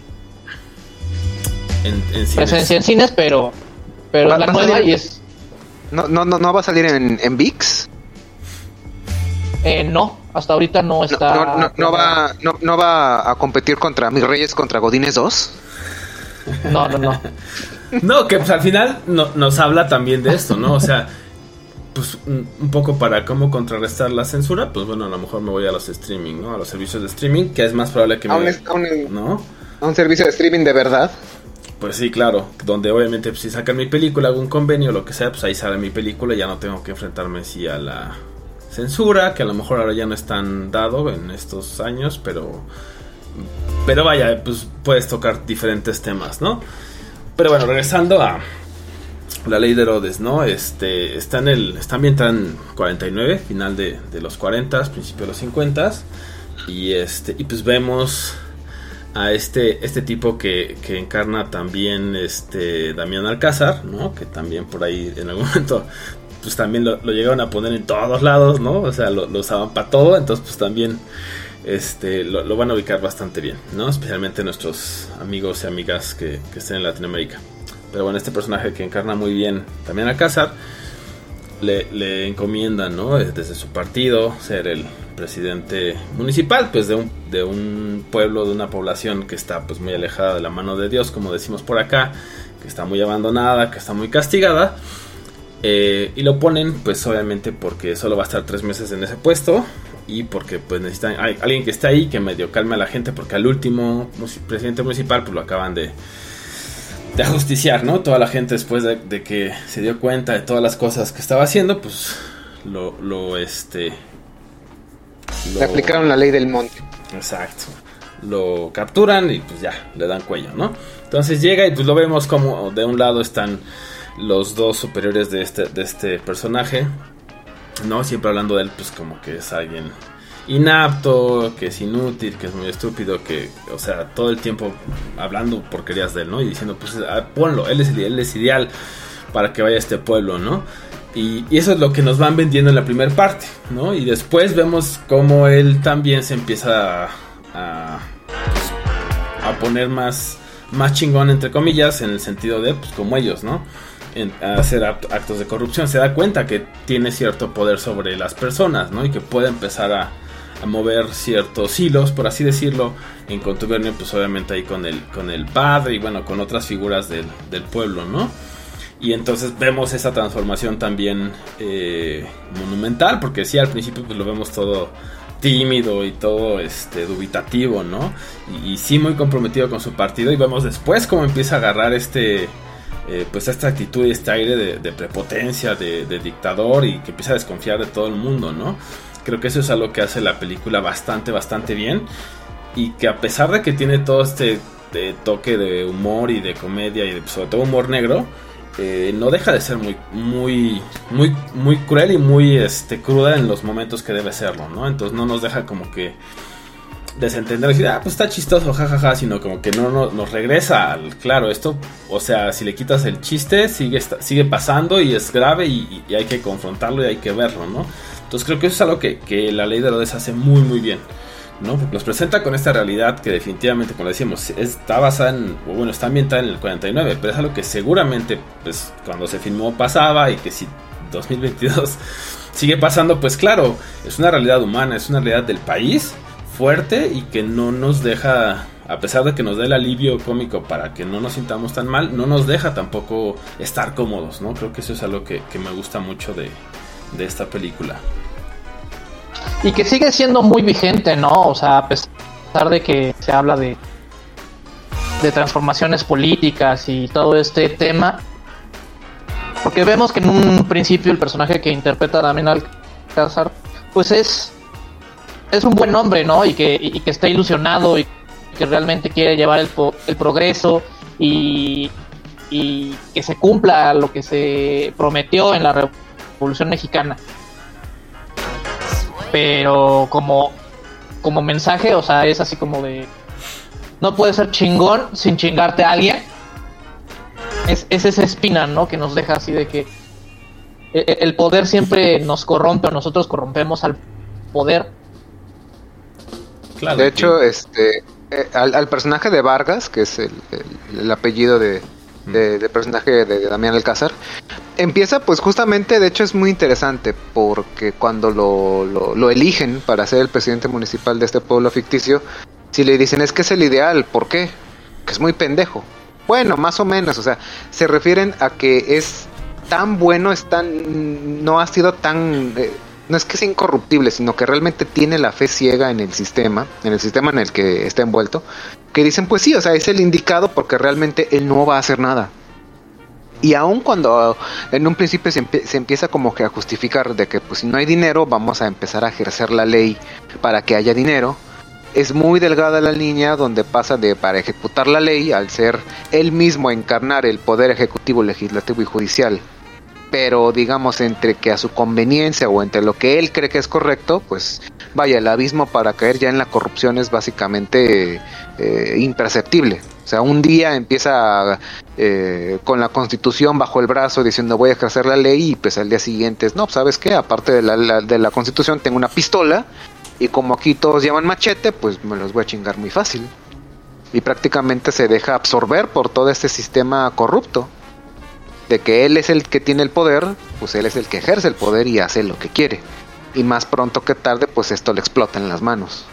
[SPEAKER 1] en, en cines.
[SPEAKER 2] presencia en cines, pero pero
[SPEAKER 3] Va-
[SPEAKER 2] la
[SPEAKER 3] va
[SPEAKER 2] nueva
[SPEAKER 3] salir-
[SPEAKER 2] y es
[SPEAKER 3] no, no, no, no va a salir en, en VIX.
[SPEAKER 2] eh, no, hasta ahorita no
[SPEAKER 3] No,
[SPEAKER 2] está.
[SPEAKER 3] no, no, no va, no, no va a competir contra Mis Reyes contra Godines 2.
[SPEAKER 2] No, no, no. [LAUGHS]
[SPEAKER 1] No, que pues al final no- nos habla también de esto, ¿no? O sea, pues un un poco para cómo contrarrestar la censura, pues bueno, a lo mejor me voy a los streaming, ¿no? A los servicios de streaming, que es más probable que
[SPEAKER 3] A un,
[SPEAKER 1] me...
[SPEAKER 3] a un-
[SPEAKER 1] ¿No?
[SPEAKER 3] a un servicio de streaming de verdad.
[SPEAKER 1] Pues sí, claro, donde obviamente pues, si sacan mi película, algún convenio, lo que sea, pues ahí sale mi película y ya no tengo que enfrentarme sí a la censura, que a lo mejor ahora ya no es tan dado en estos años, pero pero vaya, pues puedes tocar diferentes temas, ¿no? Pero bueno, regresando a la ley de Herodes, ¿no? Este está en el está ambientada en 49, final de, los 40, principio de los 50 y este y pues vemos a este, este tipo que, que encarna también este Damián Alcázar, ¿no? Que también por ahí en algún [LAUGHS] momento pues también lo, llegaron a poner en todos lados, ¿no? O sea, lo, lo usaban para todo, entonces pues también este, lo, lo van a ubicar bastante bien, ¿no? Especialmente nuestros amigos y amigas que, que estén en Latinoamérica. Pero bueno, este personaje que encarna muy bien Damián Alcázar le, le encomiendan, ¿no? Eh, Desde su partido, ser el presidente municipal, pues de un, de un pueblo, de una población que está pues muy alejada de la mano de Dios, como decimos por acá, que está muy abandonada, que está muy castigada. Eh, y lo ponen, pues obviamente porque solo va a estar tres meses en ese puesto y porque pues necesitan hay alguien que esté ahí que medio calme a la gente porque al último presidente municipal pues lo acaban de de ajusticiar, ¿no? Toda la gente después de, de que se dio cuenta de todas las cosas que estaba haciendo, pues lo, lo este...
[SPEAKER 3] Le aplicaron la ley del monte.
[SPEAKER 1] Exacto. Lo capturan y pues ya, le dan cuello, ¿no? Entonces llega y pues lo vemos como de un lado están los dos superiores de este, de este personaje, ¿no? Siempre hablando de él pues como que es alguien inapto, que es inútil, que es muy estúpido, que, o sea, todo el tiempo hablando porquerías de él, ¿no? Y diciendo, pues ah, ponlo, él es, él es ideal para que vaya a este pueblo, ¿no? Y, eso es lo que nos van vendiendo en la primera parte, ¿no? Y después vemos cómo él también se empieza a, a, poner más, más chingón, entre comillas, en el sentido de, pues, como ellos, ¿no? Hacer act- actos de corrupción. Se da cuenta que tiene cierto poder sobre las personas, ¿no? Y que puede empezar a, a mover ciertos hilos, por así decirlo, en contubernio, pues obviamente ahí con el, con el padre y bueno, con otras figuras del, del pueblo, ¿no? Y entonces vemos esa transformación también eh, monumental, porque sí, al principio pues lo vemos todo tímido y todo este dubitativo, ¿no? Y, sí muy comprometido con su partido y vemos después cómo empieza a agarrar este eh, pues esta actitud y este aire de, de prepotencia, de, de dictador y que empieza a desconfiar de todo el mundo, ¿no? Creo que eso es algo que hace la película bastante, bastante bien. Y que a pesar de que tiene todo este eh, toque de humor y de comedia y de, sobre todo humor negro, eh, no deja de ser muy, muy, muy, muy cruel y muy este, cruda en los momentos que debe serlo, ¿no? Entonces no nos deja como que desentender y decir, ah, pues está chistoso, jajaja, sino como que no, no- nos regresa al, claro, esto, o sea, si le quitas el chiste, sigue, sigue pasando y es grave y, hay que confrontarlo y hay que verlo, ¿no? Entonces creo que eso es algo que, que la ley de Herodes hace muy, muy bien. ¿no? Porque nos presenta con esta realidad que definitivamente, como decimos, está basada en, bueno, está ambientada en el 49, pero es algo que seguramente, pues, cuando se filmó pasaba y que si 2022 [LAUGHS] sigue pasando, pues claro, es una realidad humana, es una realidad del país fuerte y que no nos deja, a pesar de que nos dé el alivio cómico para que no nos sintamos tan mal, no nos deja tampoco estar cómodos, ¿no? Creo que eso es algo que, que me gusta mucho de, de esta película.
[SPEAKER 2] Y que sigue siendo muy vigente, ¿no? O sea, a pesar de que se habla de, de transformaciones políticas y todo este tema. Porque vemos que en un principio el personaje que interpreta Damián Alcázar, pues es, es un buen hombre, ¿no? Y que, y que está ilusionado y que realmente quiere llevar el, el progreso y, y que se cumpla lo que se prometió en la Revolución Mexicana pero como como mensaje, o sea, es así como de no puedes ser chingón sin chingarte a alguien. Es, es esa espina, ¿no? Que nos deja así de que e- e- el poder siempre nos corrompe o nosotros corrompemos al poder.
[SPEAKER 1] Claro,
[SPEAKER 3] De hecho, este, eh, al, al personaje de Vargas, que es el, el- el apellido de, de- del personaje de, de Damián Alcázar, empieza pues justamente, de hecho es muy interesante, porque cuando lo, lo, lo eligen para ser el presidente municipal de este pueblo ficticio, si le dicen es que es el ideal, ¿por qué? Que es muy pendejo. Bueno, más o menos, o sea, se refieren a que es tan bueno, es tan, no ha sido tan, eh, no es que sea incorruptible, sino que realmente tiene la fe ciega en el sistema, en el sistema en el que está envuelto, que dicen, pues sí, o sea, es el indicado porque realmente él no va a hacer nada. Y aun cuando en un principio se, se empieza como que a justificar de que pues si no hay dinero vamos a empezar a ejercer la ley para que haya dinero, es muy delgada la línea donde pasa de para ejecutar la ley al ser él mismo encarnar el poder ejecutivo, legislativo y judicial. Pero digamos entre que a su conveniencia o entre lo que él cree que es correcto, pues vaya, el abismo para caer ya en la corrupción es básicamente eh, imperceptible. O sea, un día empieza eh, con la constitución bajo el brazo diciendo voy a ejercer la ley y pues al día siguiente es, no, ¿sabes qué? Aparte de la, de la constitución tengo una pistola y como aquí todos llaman machete, pues me los voy a chingar muy fácil. Y prácticamente se deja absorber por todo este sistema corrupto. De que él es el que tiene el poder, pues él es el que ejerce el poder y hace lo que quiere. Y más pronto que tarde, pues esto le explota en las manos.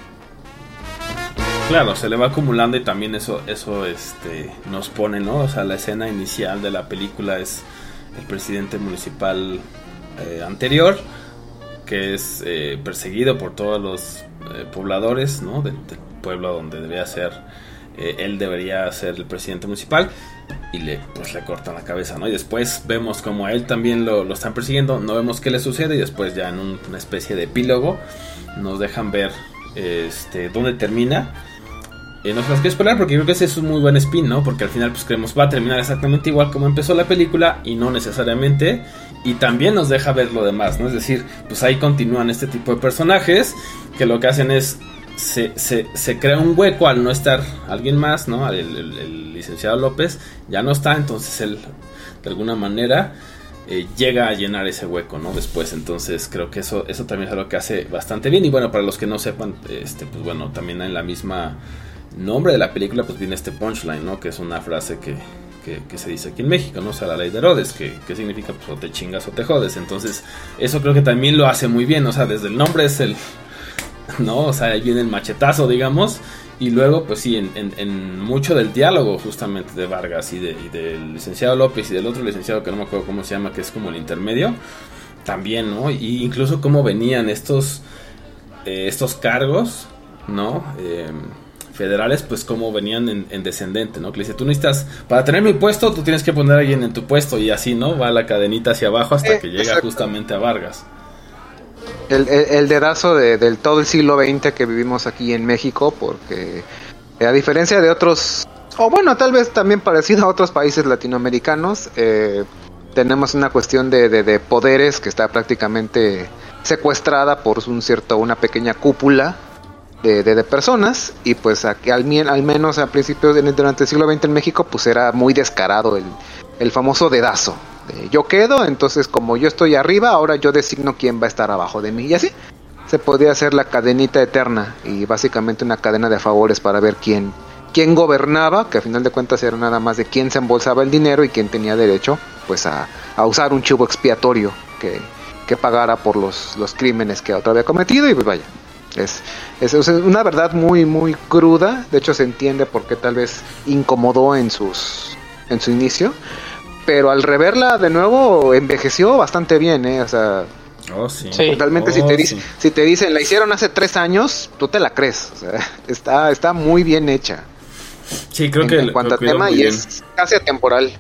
[SPEAKER 1] Claro, se le va acumulando y también eso, eso este, nos pone, ¿no? O sea, la escena inicial de la película es el presidente municipal eh, anterior, que es eh, perseguido por todos los eh, pobladores, ¿no? Del, pueblo donde debería ser, él debería ser el presidente municipal y le, pues, le cortan la cabeza, ¿no? Y después vemos como a él también lo, lo están persiguiendo, no vemos qué le sucede y después ya en un- una especie de epílogo nos dejan ver este, dónde termina. Eh, no se las quiero spoiler porque creo que ese es un muy buen spin, ¿no? Porque al final pues creemos va a terminar exactamente igual como empezó la película y no necesariamente. Y también nos deja ver lo demás, ¿no? Es decir, pues ahí continúan este tipo de personajes que lo que hacen es... Se, se- se crea un hueco al no estar alguien más, ¿no? El, licenciado López ya no está, entonces él de alguna manera eh, llega a llenar ese hueco, ¿no? Después, entonces creo que eso, eso también es algo que hace bastante bien. Y bueno, para los que no sepan, este, pues bueno, también en la misma nombre de la película, pues viene este punchline, ¿no? Que es una frase que, que, que se dice aquí en México, ¿no? O sea, la ley de Herodes, que, que significa pues o te chingas o te jodes. Entonces, eso creo que también lo hace muy bien, o sea, desde el nombre es el, [LAUGHS] ¿no? O sea, ahí viene el machetazo, digamos. Y luego, pues sí, en, en- en mucho del diálogo justamente de Vargas y, de- y del licenciado López y del otro licenciado que no me acuerdo cómo se llama, que es como el intermedio, también, ¿no? Y incluso cómo venían estos, eh, estos cargos, ¿no? Eh, federales, pues como venían en, en descendente, ¿no? Que le dice, tú necesitas, para tener mi puesto, tú tienes que poner a alguien en tu puesto y así, ¿no? Va la cadenita hacia abajo hasta
[SPEAKER 3] Eh,
[SPEAKER 1] que llega
[SPEAKER 3] exacto.
[SPEAKER 1] justamente a Vargas.
[SPEAKER 3] El, el, dedazo de, del todo el siglo XX que vivimos aquí en México, porque eh, a diferencia de otros, o bueno, tal vez también parecido a otros países latinoamericanos, eh, tenemos una cuestión de, de- de poderes que está prácticamente secuestrada por un cierto, una pequeña cúpula de, de- personas y pues aquí, al, al menos a principios durante el siglo XX en México pues era muy descarado el, el famoso dedazo. De yo quedo, entonces como yo estoy arriba, ahora yo designo quién va a estar abajo de mí y así se podía hacer la cadenita eterna y básicamente una cadena de favores para ver quién quién gobernaba, que a final de cuentas era nada más de quién se embolsaba el dinero y quién tenía derecho pues a, a usar un chivo expiatorio que, que pagara por los, los crímenes que otro había cometido y pues vaya. Es, es, es una verdad muy muy cruda, de hecho se entiende por qué tal vez incomodó en sus en su inicio, pero al reverla de nuevo envejeció bastante bien, ¿eh? o sea,
[SPEAKER 1] Oh, sí.
[SPEAKER 3] Realmente si
[SPEAKER 1] Oh,
[SPEAKER 3] te dicen,
[SPEAKER 1] sí.
[SPEAKER 3] si te dicen la hicieron hace tres años, tú te la crees. O sea, [LAUGHS] está, está muy bien hecha.
[SPEAKER 1] Sí, creo
[SPEAKER 3] en,
[SPEAKER 1] que
[SPEAKER 3] en
[SPEAKER 1] lo-
[SPEAKER 3] cuanto
[SPEAKER 1] lo
[SPEAKER 3] a tema y
[SPEAKER 1] bien.
[SPEAKER 3] es casi atemporal.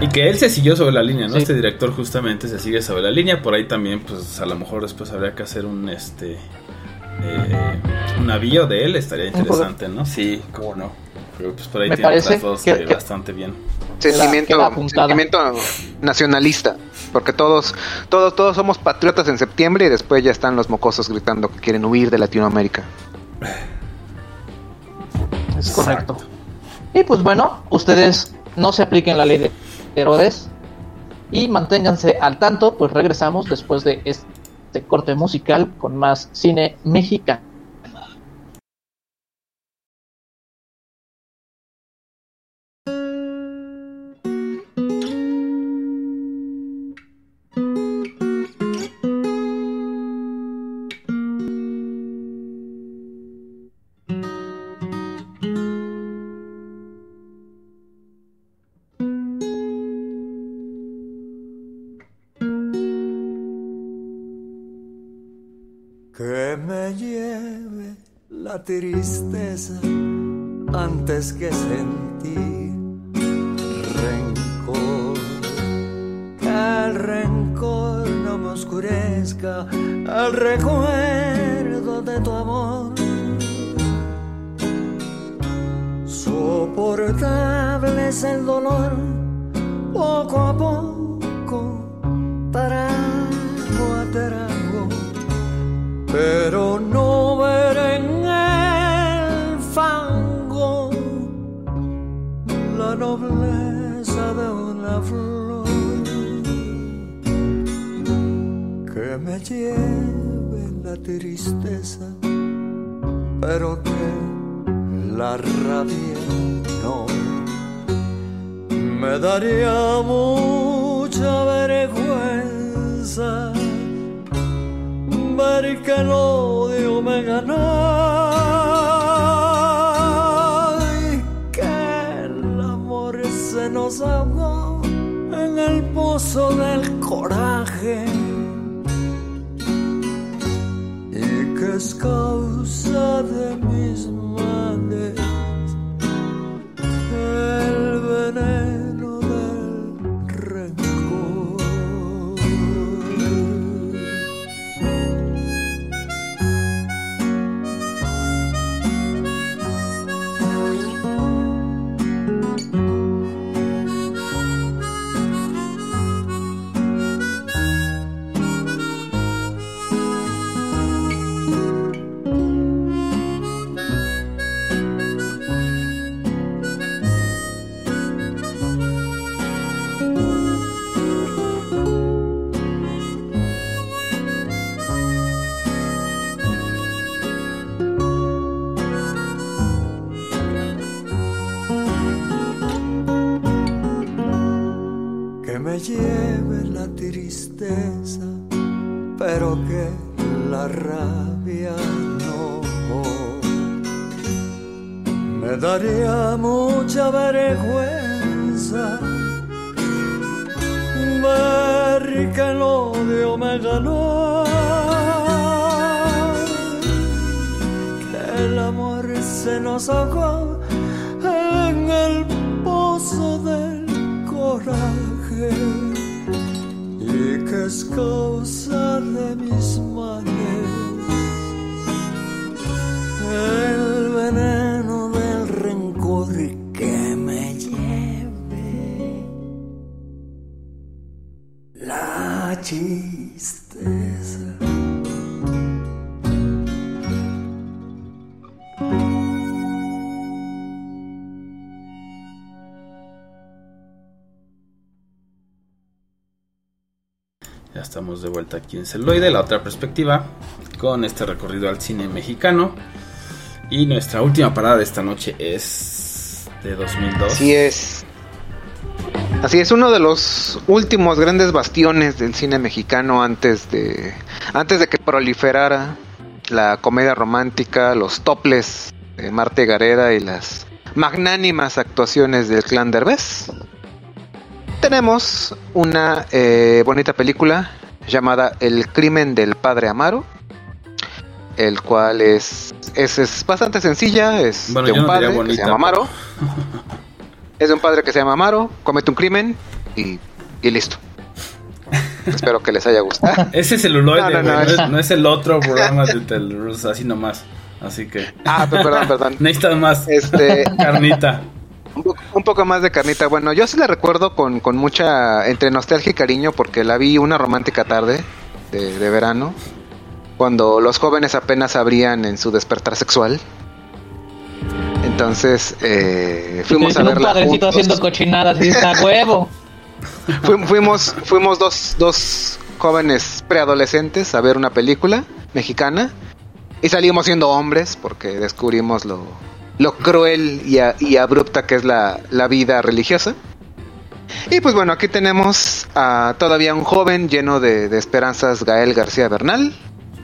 [SPEAKER 1] Y que él se siguió sobre la línea, ¿no?
[SPEAKER 2] Sí.
[SPEAKER 1] Este director justamente se sigue sobre la línea. Por ahí también, pues a lo mejor después habría que hacer un este eh, un navío de él, estaría interesante, ¿no? Sí, cómo no. Pero pues por ahí
[SPEAKER 2] Me
[SPEAKER 1] tiene
[SPEAKER 2] parece
[SPEAKER 1] otras dos
[SPEAKER 2] que- que-
[SPEAKER 1] bastante bien.
[SPEAKER 3] Sentimiento, sentimiento nacionalista. Porque todos, todos, todos somos patriotas en septiembre y después ya están los mocosos gritando que quieren huir de Latinoamérica.
[SPEAKER 2] Es correcto. Y pues bueno, ustedes no se apliquen la ley de Herodes y manténganse al tanto, pues regresamos después de este corte musical con más cine mexicano.
[SPEAKER 7] Tristeza antes que sentir rencor. Que el rencor no me oscurezca al recuerdo de tu amor. Soportable es el dolor, poco a poco, me lleve la tristeza, pero que la rabia no me daría mucha vergüenza ver que el odio me ganó y que el amor se nos ahogó en el pozo del coraje y que es me ganó, que el amor se nos ahogó en el pozo del coraje y que es causa de mis males el veneno del rencor que me lleve la tristeza.
[SPEAKER 1] De vuelta aquí en Celoide, la otra perspectiva, con este recorrido al cine mexicano. Y nuestra última parada de esta noche es de 2002.
[SPEAKER 3] Así es. Así es, uno de los últimos grandes bastiones del cine mexicano antes de antes de que proliferara la comedia romántica, los toples de Marte Gareda y las magnánimas actuaciones del clan Derbez. Tenemos una eh, bonita película llamada El crimen del padre Amaro, el cual es es, es bastante sencilla, es
[SPEAKER 1] Bueno,
[SPEAKER 3] de un
[SPEAKER 1] no
[SPEAKER 3] padre que se llama Amaro. [LAUGHS] Es de un padre que se llama Amaro, comete un crimen y, y listo. Espero que les haya gustado. [LAUGHS]
[SPEAKER 1] Ese celuloide,
[SPEAKER 3] No, no, no, es-
[SPEAKER 1] es, no es el otro programa de Telrus, así nomás. Así que
[SPEAKER 3] Ah, per- perdón, perdón. [LAUGHS]
[SPEAKER 1] necesitas más
[SPEAKER 3] Este,
[SPEAKER 1] carnita.
[SPEAKER 3] Un, po- un poco más de carnita. Bueno, yo sí la recuerdo con, con mucha, entre nostalgia y cariño, porque la vi una romántica tarde de, de verano, cuando los jóvenes apenas abrían en su despertar sexual. Entonces, eh, fuimos a
[SPEAKER 2] un
[SPEAKER 3] verla
[SPEAKER 2] padrecito
[SPEAKER 3] juntos.
[SPEAKER 2] haciendo cochinadas y está huevo. [LAUGHS]
[SPEAKER 3] Fu- fuimos fuimos dos, dos jóvenes preadolescentes a ver una película mexicana y salimos siendo hombres porque descubrimos lo, lo cruel y, a- y abrupta que es la, vida religiosa. Y pues bueno, aquí tenemos a todavía un joven lleno de, esperanzas, Gael García Bernal,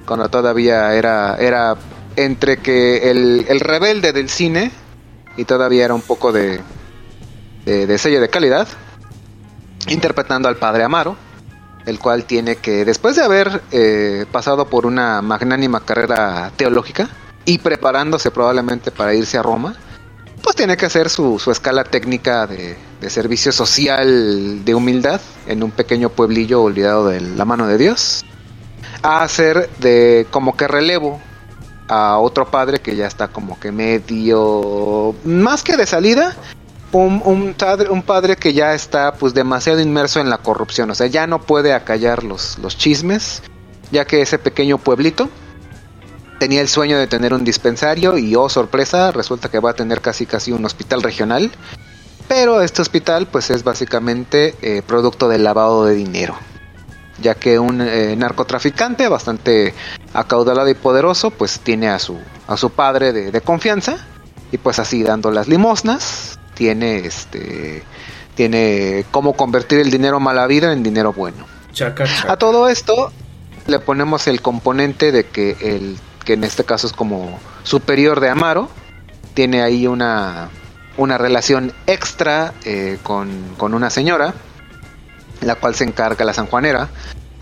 [SPEAKER 3] cuando todavía era, era entre que el, el rebelde del cine y todavía era un poco de, de, de sello de calidad interpretando al padre Amaro, el cual tiene que, después de haber eh, pasado por una magnánima carrera teológica y preparándose probablemente para irse a Roma, pues tiene que hacer su, su escala técnica de, de servicio social de humildad en un pequeño pueblillo olvidado de la mano de Dios, a hacer de como que relevo a otro padre que ya está como que medio, más que de salida, un, un, padre, un padre que ya está pues demasiado inmerso en la corrupción, o sea, ya no puede acallar los, los chismes, ya que ese pequeño pueblito tenía el sueño de tener un dispensario y oh sorpresa, resulta que va a tener casi casi un hospital regional, pero este hospital pues es básicamente eh, producto del lavado de dinero, ya que un eh, narcotraficante bastante acaudalado y poderoso pues tiene a su, a su padre de, de confianza y pues así dando las limosnas tiene este tiene cómo convertir el dinero mal habido en dinero bueno.
[SPEAKER 1] Chaca, chaca.
[SPEAKER 3] A todo esto le ponemos el componente de que el que en este caso es como superior de Amaro tiene ahí una una relación extra eh, con, con una señora la cual se encarga la sanjuanera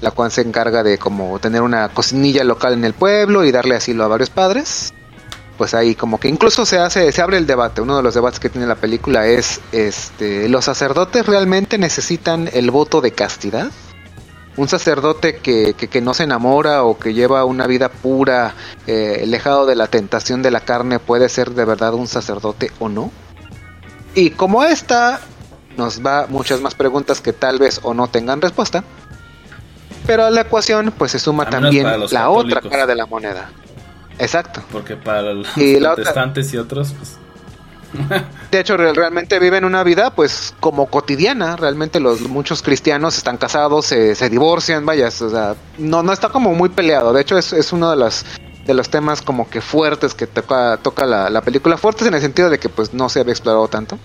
[SPEAKER 3] la cual se encarga de como tener una cocinilla local en el pueblo y darle asilo a varios padres. Pues ahí como que incluso se hace se abre el debate. Uno de los debates que tiene la película es este los sacerdotes realmente necesitan el voto de castidad un sacerdote que, que, que no se enamora o que lleva una vida pura eh, alejado de la tentación de la carne puede ser de verdad un sacerdote o no y como esta nos va muchas más preguntas que tal vez o no tengan respuesta pero a la ecuación pues se suma también la otra cara de la moneda. Exacto.
[SPEAKER 1] Porque para los
[SPEAKER 3] Y otra-
[SPEAKER 1] protestantes y otros, pues. [LAUGHS]
[SPEAKER 3] De hecho, re- realmente viven una vida pues como cotidiana. Realmente los muchos cristianos están casados, se, se divorcian, vaya, o sea, no, no está como muy peleado. De hecho, es, es uno de los de los temas como que fuertes que toca, toca la, la película. Fuertes en el sentido de que pues no se había explorado tanto.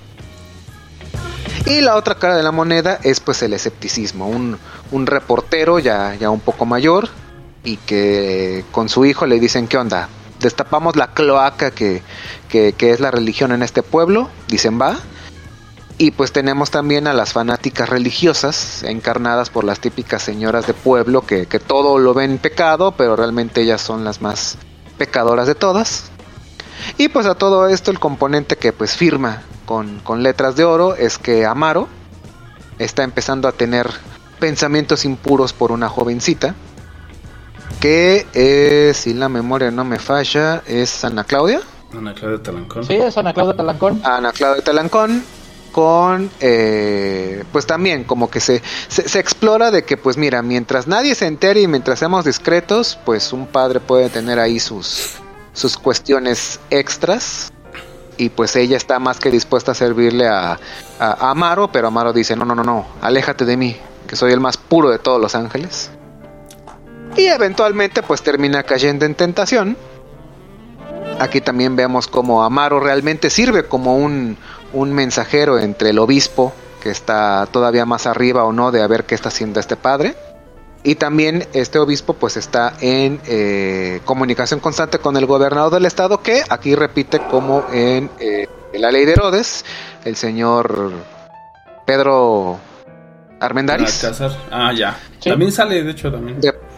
[SPEAKER 3] Y la otra cara de la moneda es pues el escepticismo. Un, un reportero ya, ya un poco mayor y que con su hijo le dicen, ¿qué onda? Destapamos la cloaca que, que, es la religión en este pueblo, dicen va. Y pues tenemos también a las fanáticas religiosas, encarnadas por las típicas señoras de pueblo que, que todo lo ven pecado, pero realmente ellas son las más pecadoras de todas. Y pues a todo esto el componente que pues firma con, con letras de oro es que Amaro está empezando a tener pensamientos impuros por una jovencita que eh, si la memoria no me falla es Ana Claudia.
[SPEAKER 1] Ana Claudia Talancón.
[SPEAKER 2] Sí, es Ana Claudia Talancón.
[SPEAKER 3] Ana Claudia Talancón con eh, pues también como que se, se, se explora de que pues mira mientras nadie se entere y mientras seamos discretos pues un padre puede tener ahí sus sus cuestiones extras y pues ella está más que dispuesta a servirle a, a, a Amaro pero Amaro dice no no no no aléjate de mí que soy el más puro de todos los ángeles y eventualmente pues termina cayendo en tentación Aquí también vemos como Amaro realmente sirve como un, un mensajero entre el obispo, que está todavía más arriba o no de a ver qué está haciendo este padre. Y también este obispo pues está en eh, comunicación constante con el gobernador del estado que aquí repite como en, eh, en la ley de Herodes, el señor Pedro Armendáriz.
[SPEAKER 1] Ah, ya.
[SPEAKER 2] Sí.
[SPEAKER 1] También sale, de hecho, también.
[SPEAKER 3] De-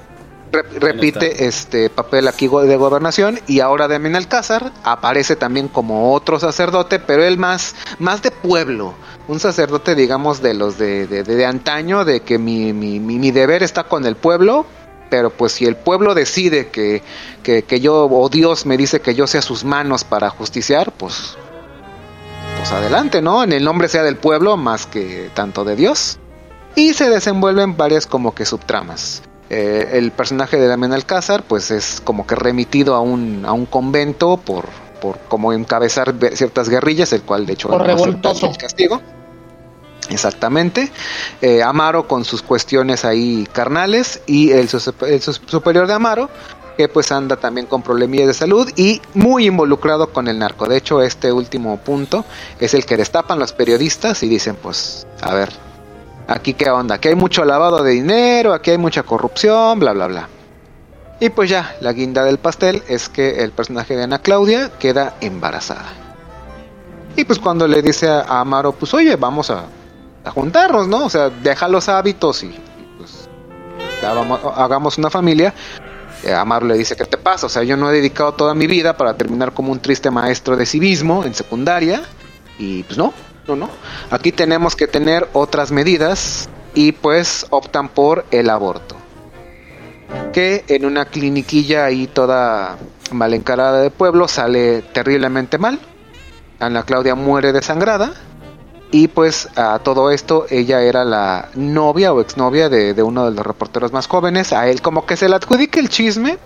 [SPEAKER 3] repite este papel aquí de gobernación y ahora de Alcázar aparece también como otro sacerdote, pero él más, más de pueblo, un sacerdote digamos de los de, de, de- de antaño, de que mi, mi, mi, mi deber está con el pueblo, pero pues si el pueblo decide que, que, que yo o Dios me dice que yo sea sus manos para justiciar, pues, pues adelante, ¿no? En el nombre sea del pueblo más que tanto de Dios. Y se desenvuelven varias como que subtramas. Eh, el personaje de Damián Alcázar pues es como que remitido a un, a un convento por, por como encabezar ciertas guerrillas, el cual de hecho
[SPEAKER 2] Por revoltoso.
[SPEAKER 3] el castigo. Exactamente. Eh, Amaro con sus cuestiones ahí carnales y el, el superior de Amaro que pues anda también con problemillas de salud y muy involucrado con el narco. De hecho, este último punto es el que destapan los periodistas y dicen pues, a ver, aquí qué onda, aquí hay mucho lavado de dinero, aquí hay mucha corrupción, bla, bla, bla. Y pues ya, la guinda del pastel es que el personaje de Ana Claudia queda embarazada. Y pues cuando le dice a, Amaro, pues oye, vamos a, juntarnos, ¿no? O sea, deja los hábitos y, pues hagamos una familia. Amaro le dice, ¿qué te pasa? O sea, yo no he dedicado toda mi vida para terminar como un triste maestro de civismo en secundaria. Y pues no, no. Aquí tenemos que tener otras medidas y pues optan por el aborto. Que en una cliniquilla ahí toda mal encarada de pueblo sale terriblemente mal. Ana Claudia muere desangrada. Y pues a todo esto ella era la novia o exnovia de, de uno de los reporteros más jóvenes. A él como que se le adjudica el chisme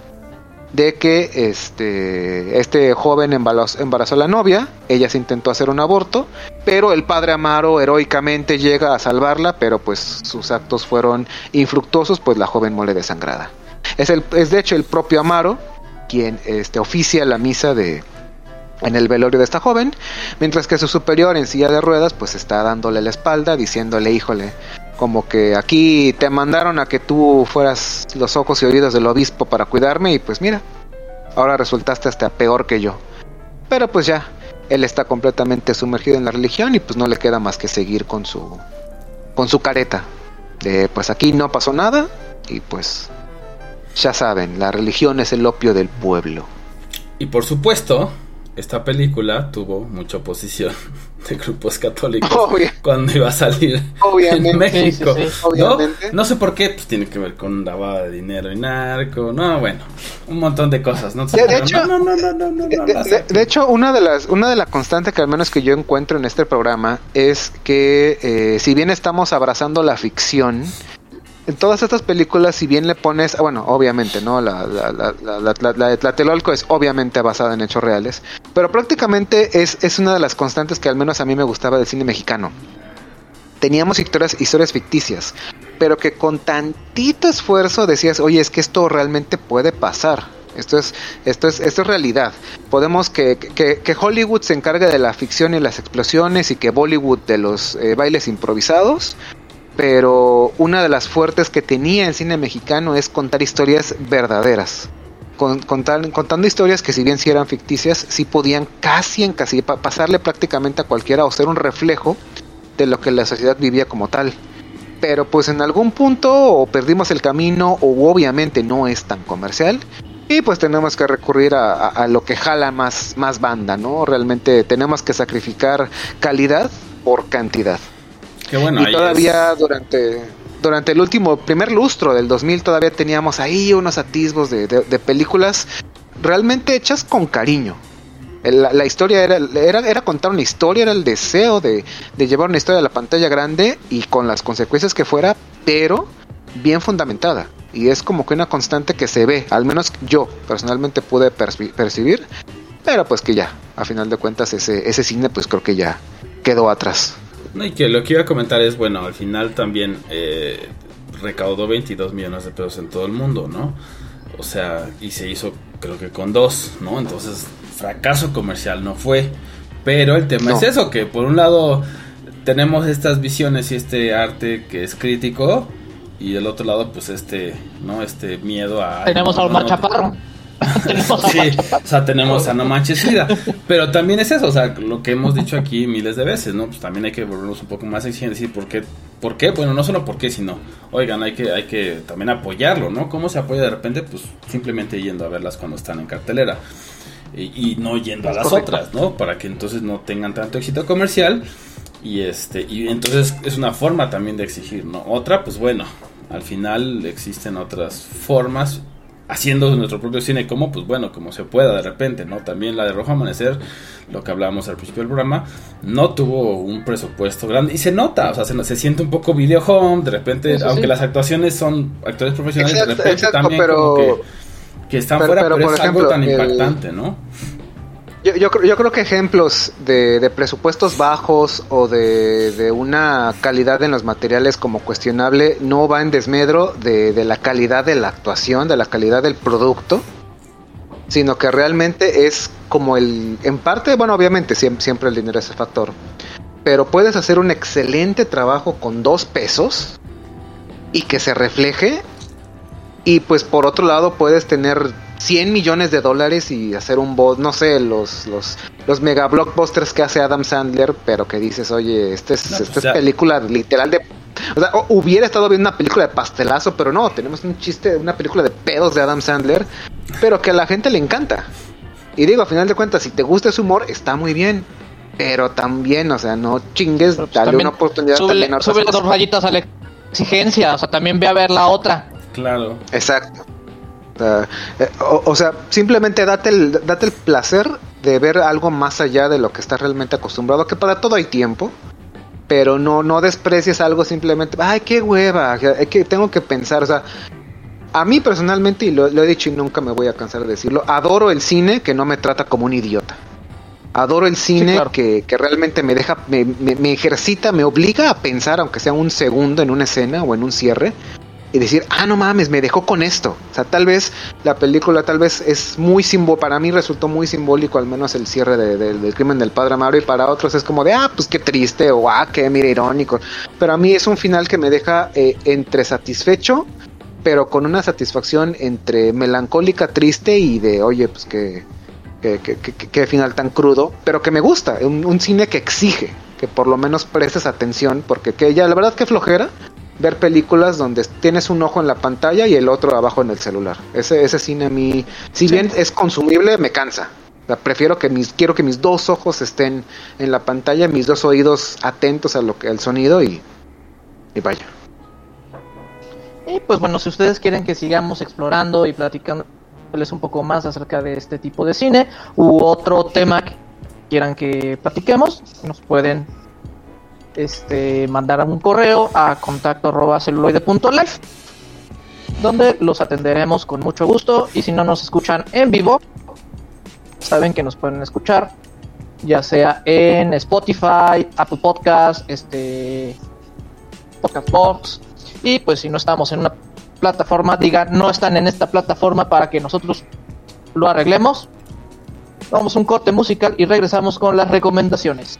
[SPEAKER 3] de que este, este joven embarazó, embarazó a la novia, ella se intentó hacer un aborto, pero el padre Amaro heroicamente llega a salvarla, pero pues sus actos fueron infructuosos, pues la joven muere desangrada. Es, el, es de hecho el propio Amaro quien este, oficia la misa de, en el velorio de esta joven, mientras que su superior en silla de ruedas pues está dándole la espalda, diciéndole, híjole, como que aquí te mandaron a que tú fueras los ojos y oídos del obispo para cuidarme y pues mira, ahora resultaste hasta peor que yo. Pero pues ya, él está completamente sumergido en la religión y pues no le queda más que seguir con su con su careta de pues aquí no pasó nada y pues ya saben, la religión es el opio del pueblo.
[SPEAKER 1] Y por supuesto, esta película tuvo mucha oposición de grupos católicos
[SPEAKER 3] Obvio.
[SPEAKER 1] cuando iba a salir
[SPEAKER 3] Obviamente.
[SPEAKER 1] en México.
[SPEAKER 2] Sí, sí, sí.
[SPEAKER 1] ¿no?
[SPEAKER 3] Obviamente.
[SPEAKER 1] No sé por qué, pues tiene que ver con lavado de dinero y narco, no, bueno, un montón de cosas, ¿no?
[SPEAKER 3] De- de hecho-
[SPEAKER 1] no, no, no, no, no, no,
[SPEAKER 3] De,
[SPEAKER 1] no,
[SPEAKER 3] de-
[SPEAKER 1] no,
[SPEAKER 3] de- de hecho, una de las una de las constantes que al menos que yo encuentro en este programa es que eh, si bien estamos abrazando la ficción, en todas estas películas, si bien le pones, ah, bueno, obviamente, ¿no? La, la, la, la, de Tlatelolco es obviamente basada en hechos reales, pero prácticamente es, es una de las constantes que al menos a mí me gustaba del cine mexicano. Teníamos historias, historias ficticias, pero que con tantito esfuerzo decías, oye, es que esto realmente puede pasar. Esto es, esto es, esto es realidad. Podemos que, que, que Hollywood se encargue de la ficción y las explosiones y que Bollywood de los eh, bailes improvisados, pero una de las fuertes que tenía el cine mexicano es contar historias verdaderas. Con, contar- contando historias que si bien si eran ficticias, sí podían casi en casi pa- pasarle prácticamente a cualquiera o ser un reflejo de lo que la sociedad vivía como tal. Pero pues en algún punto o perdimos el camino o obviamente no es tan comercial Y pues tenemos que recurrir a, a- a lo que jala más, más banda, ¿no? Realmente tenemos que sacrificar calidad por cantidad.
[SPEAKER 1] Bueno,
[SPEAKER 3] y todavía
[SPEAKER 1] es-
[SPEAKER 3] durante, durante el último, primer lustro del 2000 todavía teníamos ahí unos atisbos de, de- de películas realmente hechas con cariño. La, la historia era, era, era contar una historia, era el deseo de, de llevar una historia a la pantalla grande y con las consecuencias que fuera, pero bien fundamentada. Y es como que una constante que se ve, al menos yo personalmente pude perci- percibir, pero pues que ya, a final de cuentas ese, ese cine pues creo que ya quedó atrás.
[SPEAKER 1] No, y que lo que iba a comentar es, bueno, al final también eh, recaudó 22 millones de pesos en todo el mundo, ¿no? O sea, y se hizo creo que con dos, ¿no? Entonces, fracaso comercial no fue. Pero el tema
[SPEAKER 3] No.
[SPEAKER 1] es eso, que por un lado tenemos estas visiones y este arte que es crítico, y del otro lado, pues este, ¿no? Este miedo a...
[SPEAKER 2] Tenemos
[SPEAKER 1] no,
[SPEAKER 2] a Omar
[SPEAKER 1] no,
[SPEAKER 2] Chaparro. Tenemos [LAUGHS] a
[SPEAKER 1] Sí, o sea, tenemos a No Manches Frida. Pero también es eso, o sea, lo que hemos dicho aquí miles de veces, ¿no? Pues también hay que volvernos un poco más exigentes y decir por qué, por qué, bueno, no solo por qué, sino, oigan, hay que, hay que también apoyarlo, ¿no? ¿Cómo se apoya de repente? Pues simplemente yendo a verlas cuando están en cartelera. Y, y no yendo a las
[SPEAKER 3] correcto.
[SPEAKER 1] otras, ¿no? Para que entonces no tengan tanto éxito comercial. Y este, y entonces es una forma también de exigir, ¿no? Otra, pues bueno, al final existen otras formas haciendo nuestro propio cine como pues bueno como se pueda de repente no también la de Rojo Amanecer lo que hablábamos al principio del programa no tuvo un presupuesto grande y se nota o sea se, se siente un poco video home de repente
[SPEAKER 2] Sí,
[SPEAKER 1] aunque
[SPEAKER 2] sí.
[SPEAKER 1] las actuaciones son actores profesionales
[SPEAKER 3] Exacto,
[SPEAKER 1] de repente
[SPEAKER 3] exacto,
[SPEAKER 1] también
[SPEAKER 3] pero-
[SPEAKER 1] como que, que están
[SPEAKER 3] pero-
[SPEAKER 1] fuera
[SPEAKER 3] pero,
[SPEAKER 1] pero,
[SPEAKER 3] por
[SPEAKER 1] es algo tan
[SPEAKER 3] el-
[SPEAKER 1] impactante no
[SPEAKER 3] Yo, yo, yo creo que ejemplos de, de presupuestos bajos o de, de una calidad en los materiales como cuestionable no va en desmedro de, de la calidad de la actuación, de la calidad del producto, sino que realmente es como el... En parte, bueno, obviamente siempre, siempre el dinero es el factor, pero puedes hacer un excelente trabajo con dos pesos y que se refleje y pues por otro lado puedes tener 100 millones de dólares y hacer un bot, no sé, los, los, los mega blockbusters que hace Adam Sandler, pero que dices, oye, este es,
[SPEAKER 1] No,
[SPEAKER 3] esta
[SPEAKER 1] pues
[SPEAKER 3] es película literal de... O sea, hubiera estado viendo una película de pastelazo, pero no, tenemos un chiste, una película de pedos de Adam Sandler, pero que a la gente le encanta. Y digo, a final de cuentas, si te gusta ese humor, está muy bien. Pero también, o sea, no chingues,
[SPEAKER 2] pues,
[SPEAKER 3] dale una oportunidad
[SPEAKER 2] súbele-
[SPEAKER 3] también a cosas.
[SPEAKER 2] dos rayitas a la exigencia. O sea, también ve a ver la otra.
[SPEAKER 1] claro
[SPEAKER 3] Exacto. O sea, eh, o, sea, simplemente date el, date el placer de ver algo más allá de lo que estás realmente acostumbrado, que para todo hay tiempo, pero no, no desprecies algo simplemente, ay, qué hueva, que- es que tengo que pensar, o sea, a mí personalmente, y lo, lo he dicho y nunca me voy a cansar de decirlo, adoro el cine que no me trata como un idiota. Adoro el cine
[SPEAKER 2] claro.
[SPEAKER 3] que, que realmente me deja, me, me- me ejercita, me obliga a pensar, aunque sea un segundo en una escena o en un cierre, y decir, ah, no mames, me dejó con esto. O sea, tal vez la película, tal vez es muy simbólico, para mí resultó muy simbólico, al menos el cierre de- de- del crimen del padre Amaro, y para otros es como de, ah, pues qué triste, o ah, qué mira irónico. Pero a mí es un final que me deja eh, entre satisfecho, pero con una satisfacción entre melancólica, triste y de, oye, pues que, que- que- que final tan crudo, pero que me gusta, un, un cine que exige que por lo menos prestes atención, porque que ya la verdad que flojera ver películas donde tienes un ojo en la pantalla y el otro abajo en el celular. Ese, ese cine a mí, si bien es consumible, me cansa. O sea, prefiero que mis, quiero que mis dos ojos estén en la pantalla, mis dos oídos atentos a lo que, al sonido y, y vaya.
[SPEAKER 2] Y pues bueno, si ustedes quieren que sigamos explorando y platicándoles un poco más acerca de este tipo de cine u otro tema que quieran que platiquemos, nos pueden este mandar un correo a contacto arroba celuloide.life donde los atenderemos con mucho gusto y si no nos escuchan en vivo saben que nos pueden escuchar ya sea en Spotify, Apple Podcast, este Podcast Box y pues si no estamos en una plataforma, diga no están en esta plataforma para que nosotros lo arreglemos. Vamos a un corte musical y regresamos con las recomendaciones.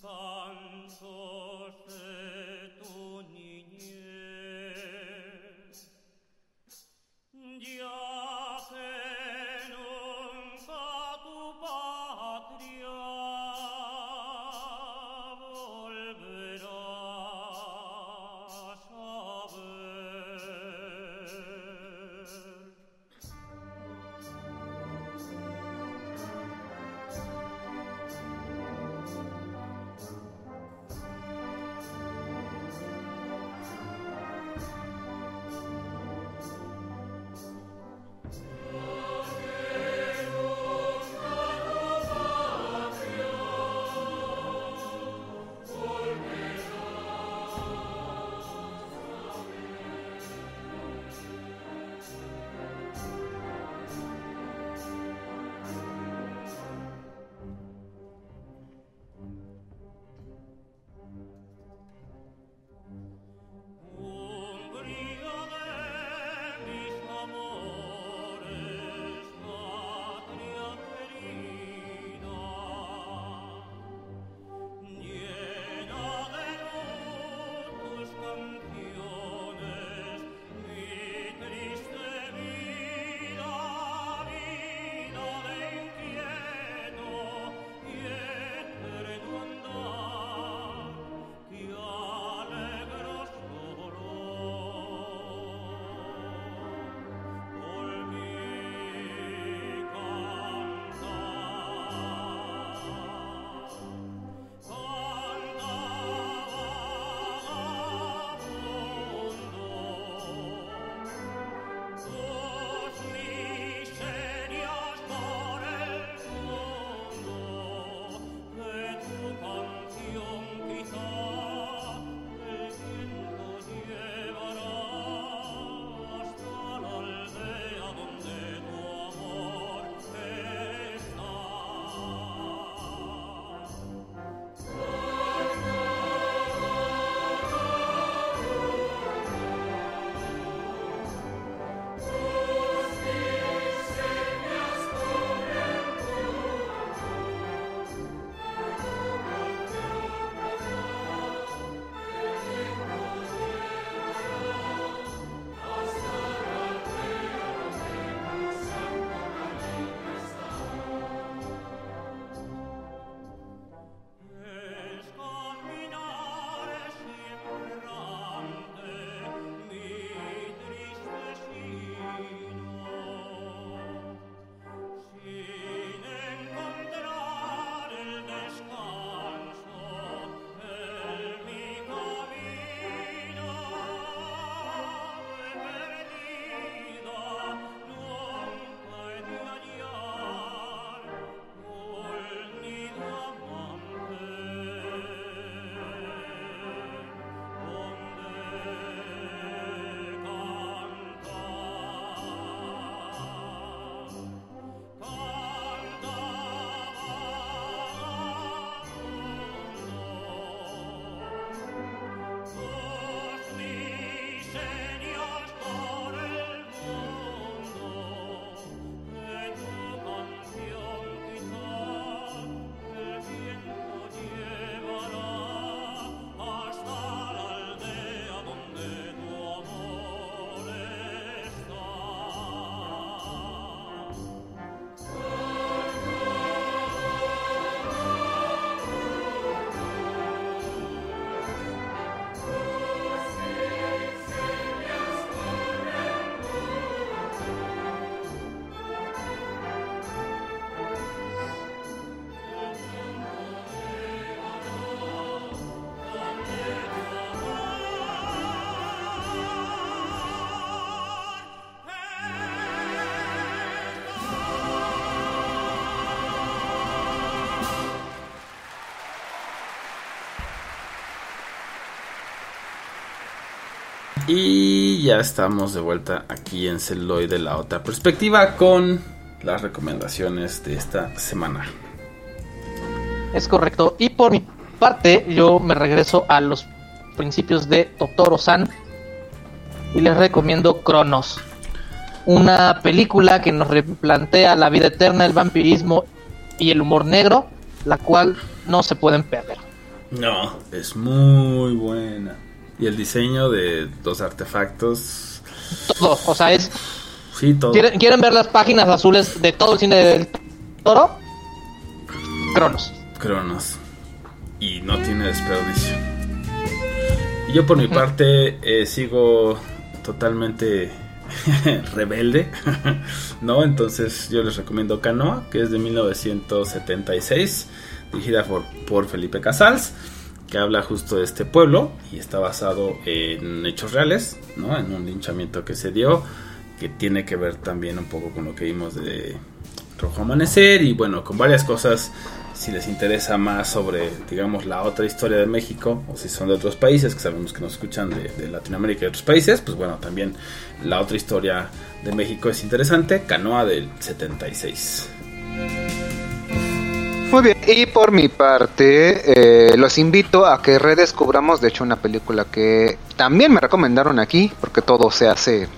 [SPEAKER 8] Sanctus
[SPEAKER 1] Y ya estamos de vuelta aquí en Celuloide, la otra perspectiva, con las recomendaciones de esta semana.
[SPEAKER 2] Es correcto. Y por mi parte, yo me regreso a los principios de Totoro-san y les recomiendo Cronos. una película que nos replantea la vida eterna, el vampirismo y el humor negro, la cual no se pueden perder.
[SPEAKER 1] No, es muy buena. Y el diseño de los artefactos.
[SPEAKER 2] Todo, o sea, es
[SPEAKER 1] Sí, todo.
[SPEAKER 2] ¿Quieren, quieren ver las páginas azules de todo el cine del toro? Cronos.
[SPEAKER 1] Cronos. Y no tiene desperdicio. Y yo por mi parte eh, sigo totalmente [LAUGHS] rebelde, [LAUGHS] ¿no? Entonces yo les recomiendo Canoa, que es de 1976, dirigida por, por Felipe Casals, que habla justo de este pueblo y está basado en hechos reales, ¿no? En un linchamiento que se dio, que tiene que ver también un poco con lo que vimos de Rojo Amanecer y bueno, con varias cosas si les interesa más sobre, digamos, la otra historia de México, o si son de otros países, que sabemos que nos escuchan de, de Latinoamérica y de otros países, pues bueno, también la otra historia de México es interesante, Canoa del 76.
[SPEAKER 3] Muy bien, y por mi parte, eh, los invito a que redescubramos, de hecho, una película que también me recomendaron aquí, porque todo se hace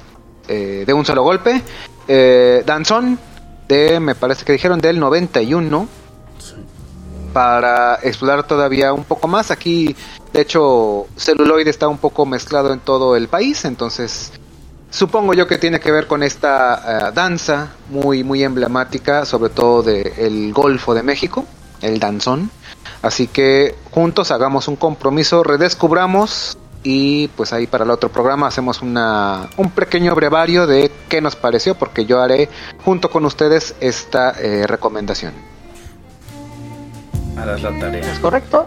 [SPEAKER 3] eh, de un solo golpe. Eh, Danzón, de, me parece que dijeron del 91, para explorar todavía un poco más. Aquí, de hecho, celuloide está un poco mezclado en todo el país, entonces supongo yo que tiene que ver con esta eh, danza muy muy emblemática, sobre todo del Golfo de México, el danzón. Así que juntos hagamos un compromiso, redescubramos y pues ahí para el otro programa hacemos una, un pequeño brevario de qué nos pareció, porque yo haré junto con ustedes esta eh, recomendación.
[SPEAKER 1] Harás la tarea.
[SPEAKER 2] ¿Es correcto?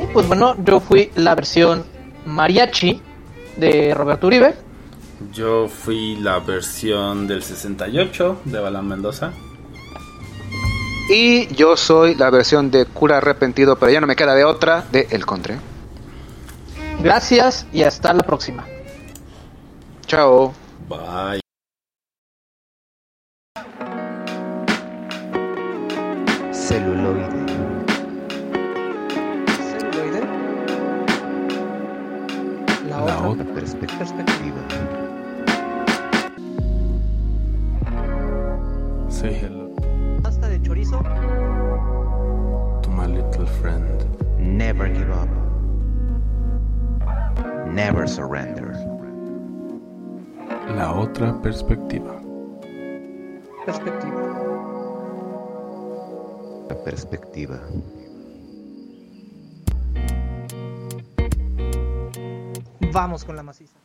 [SPEAKER 2] Y pues bueno, yo fui la versión mariachi de Roberto Uribe.
[SPEAKER 1] Yo fui la versión del 68 de Balán Mendoza.
[SPEAKER 3] Y yo soy la versión de cura arrepentido, pero ya no me queda de otra, de El Contre.
[SPEAKER 2] Gracias y hasta la próxima.
[SPEAKER 3] Chao.
[SPEAKER 1] Bye.
[SPEAKER 4] Celuloide.
[SPEAKER 5] Celuloide. La,
[SPEAKER 6] La
[SPEAKER 5] otra,
[SPEAKER 6] otra
[SPEAKER 4] Perspectiva.
[SPEAKER 5] perspectiva.
[SPEAKER 6] Say hello
[SPEAKER 5] Pasta de chorizo.
[SPEAKER 6] to my little friend.
[SPEAKER 4] Never give up. Never surrender.
[SPEAKER 6] La otra perspectiva.
[SPEAKER 5] Perspectiva.
[SPEAKER 4] La perspectiva.
[SPEAKER 5] Vamos con la maciza.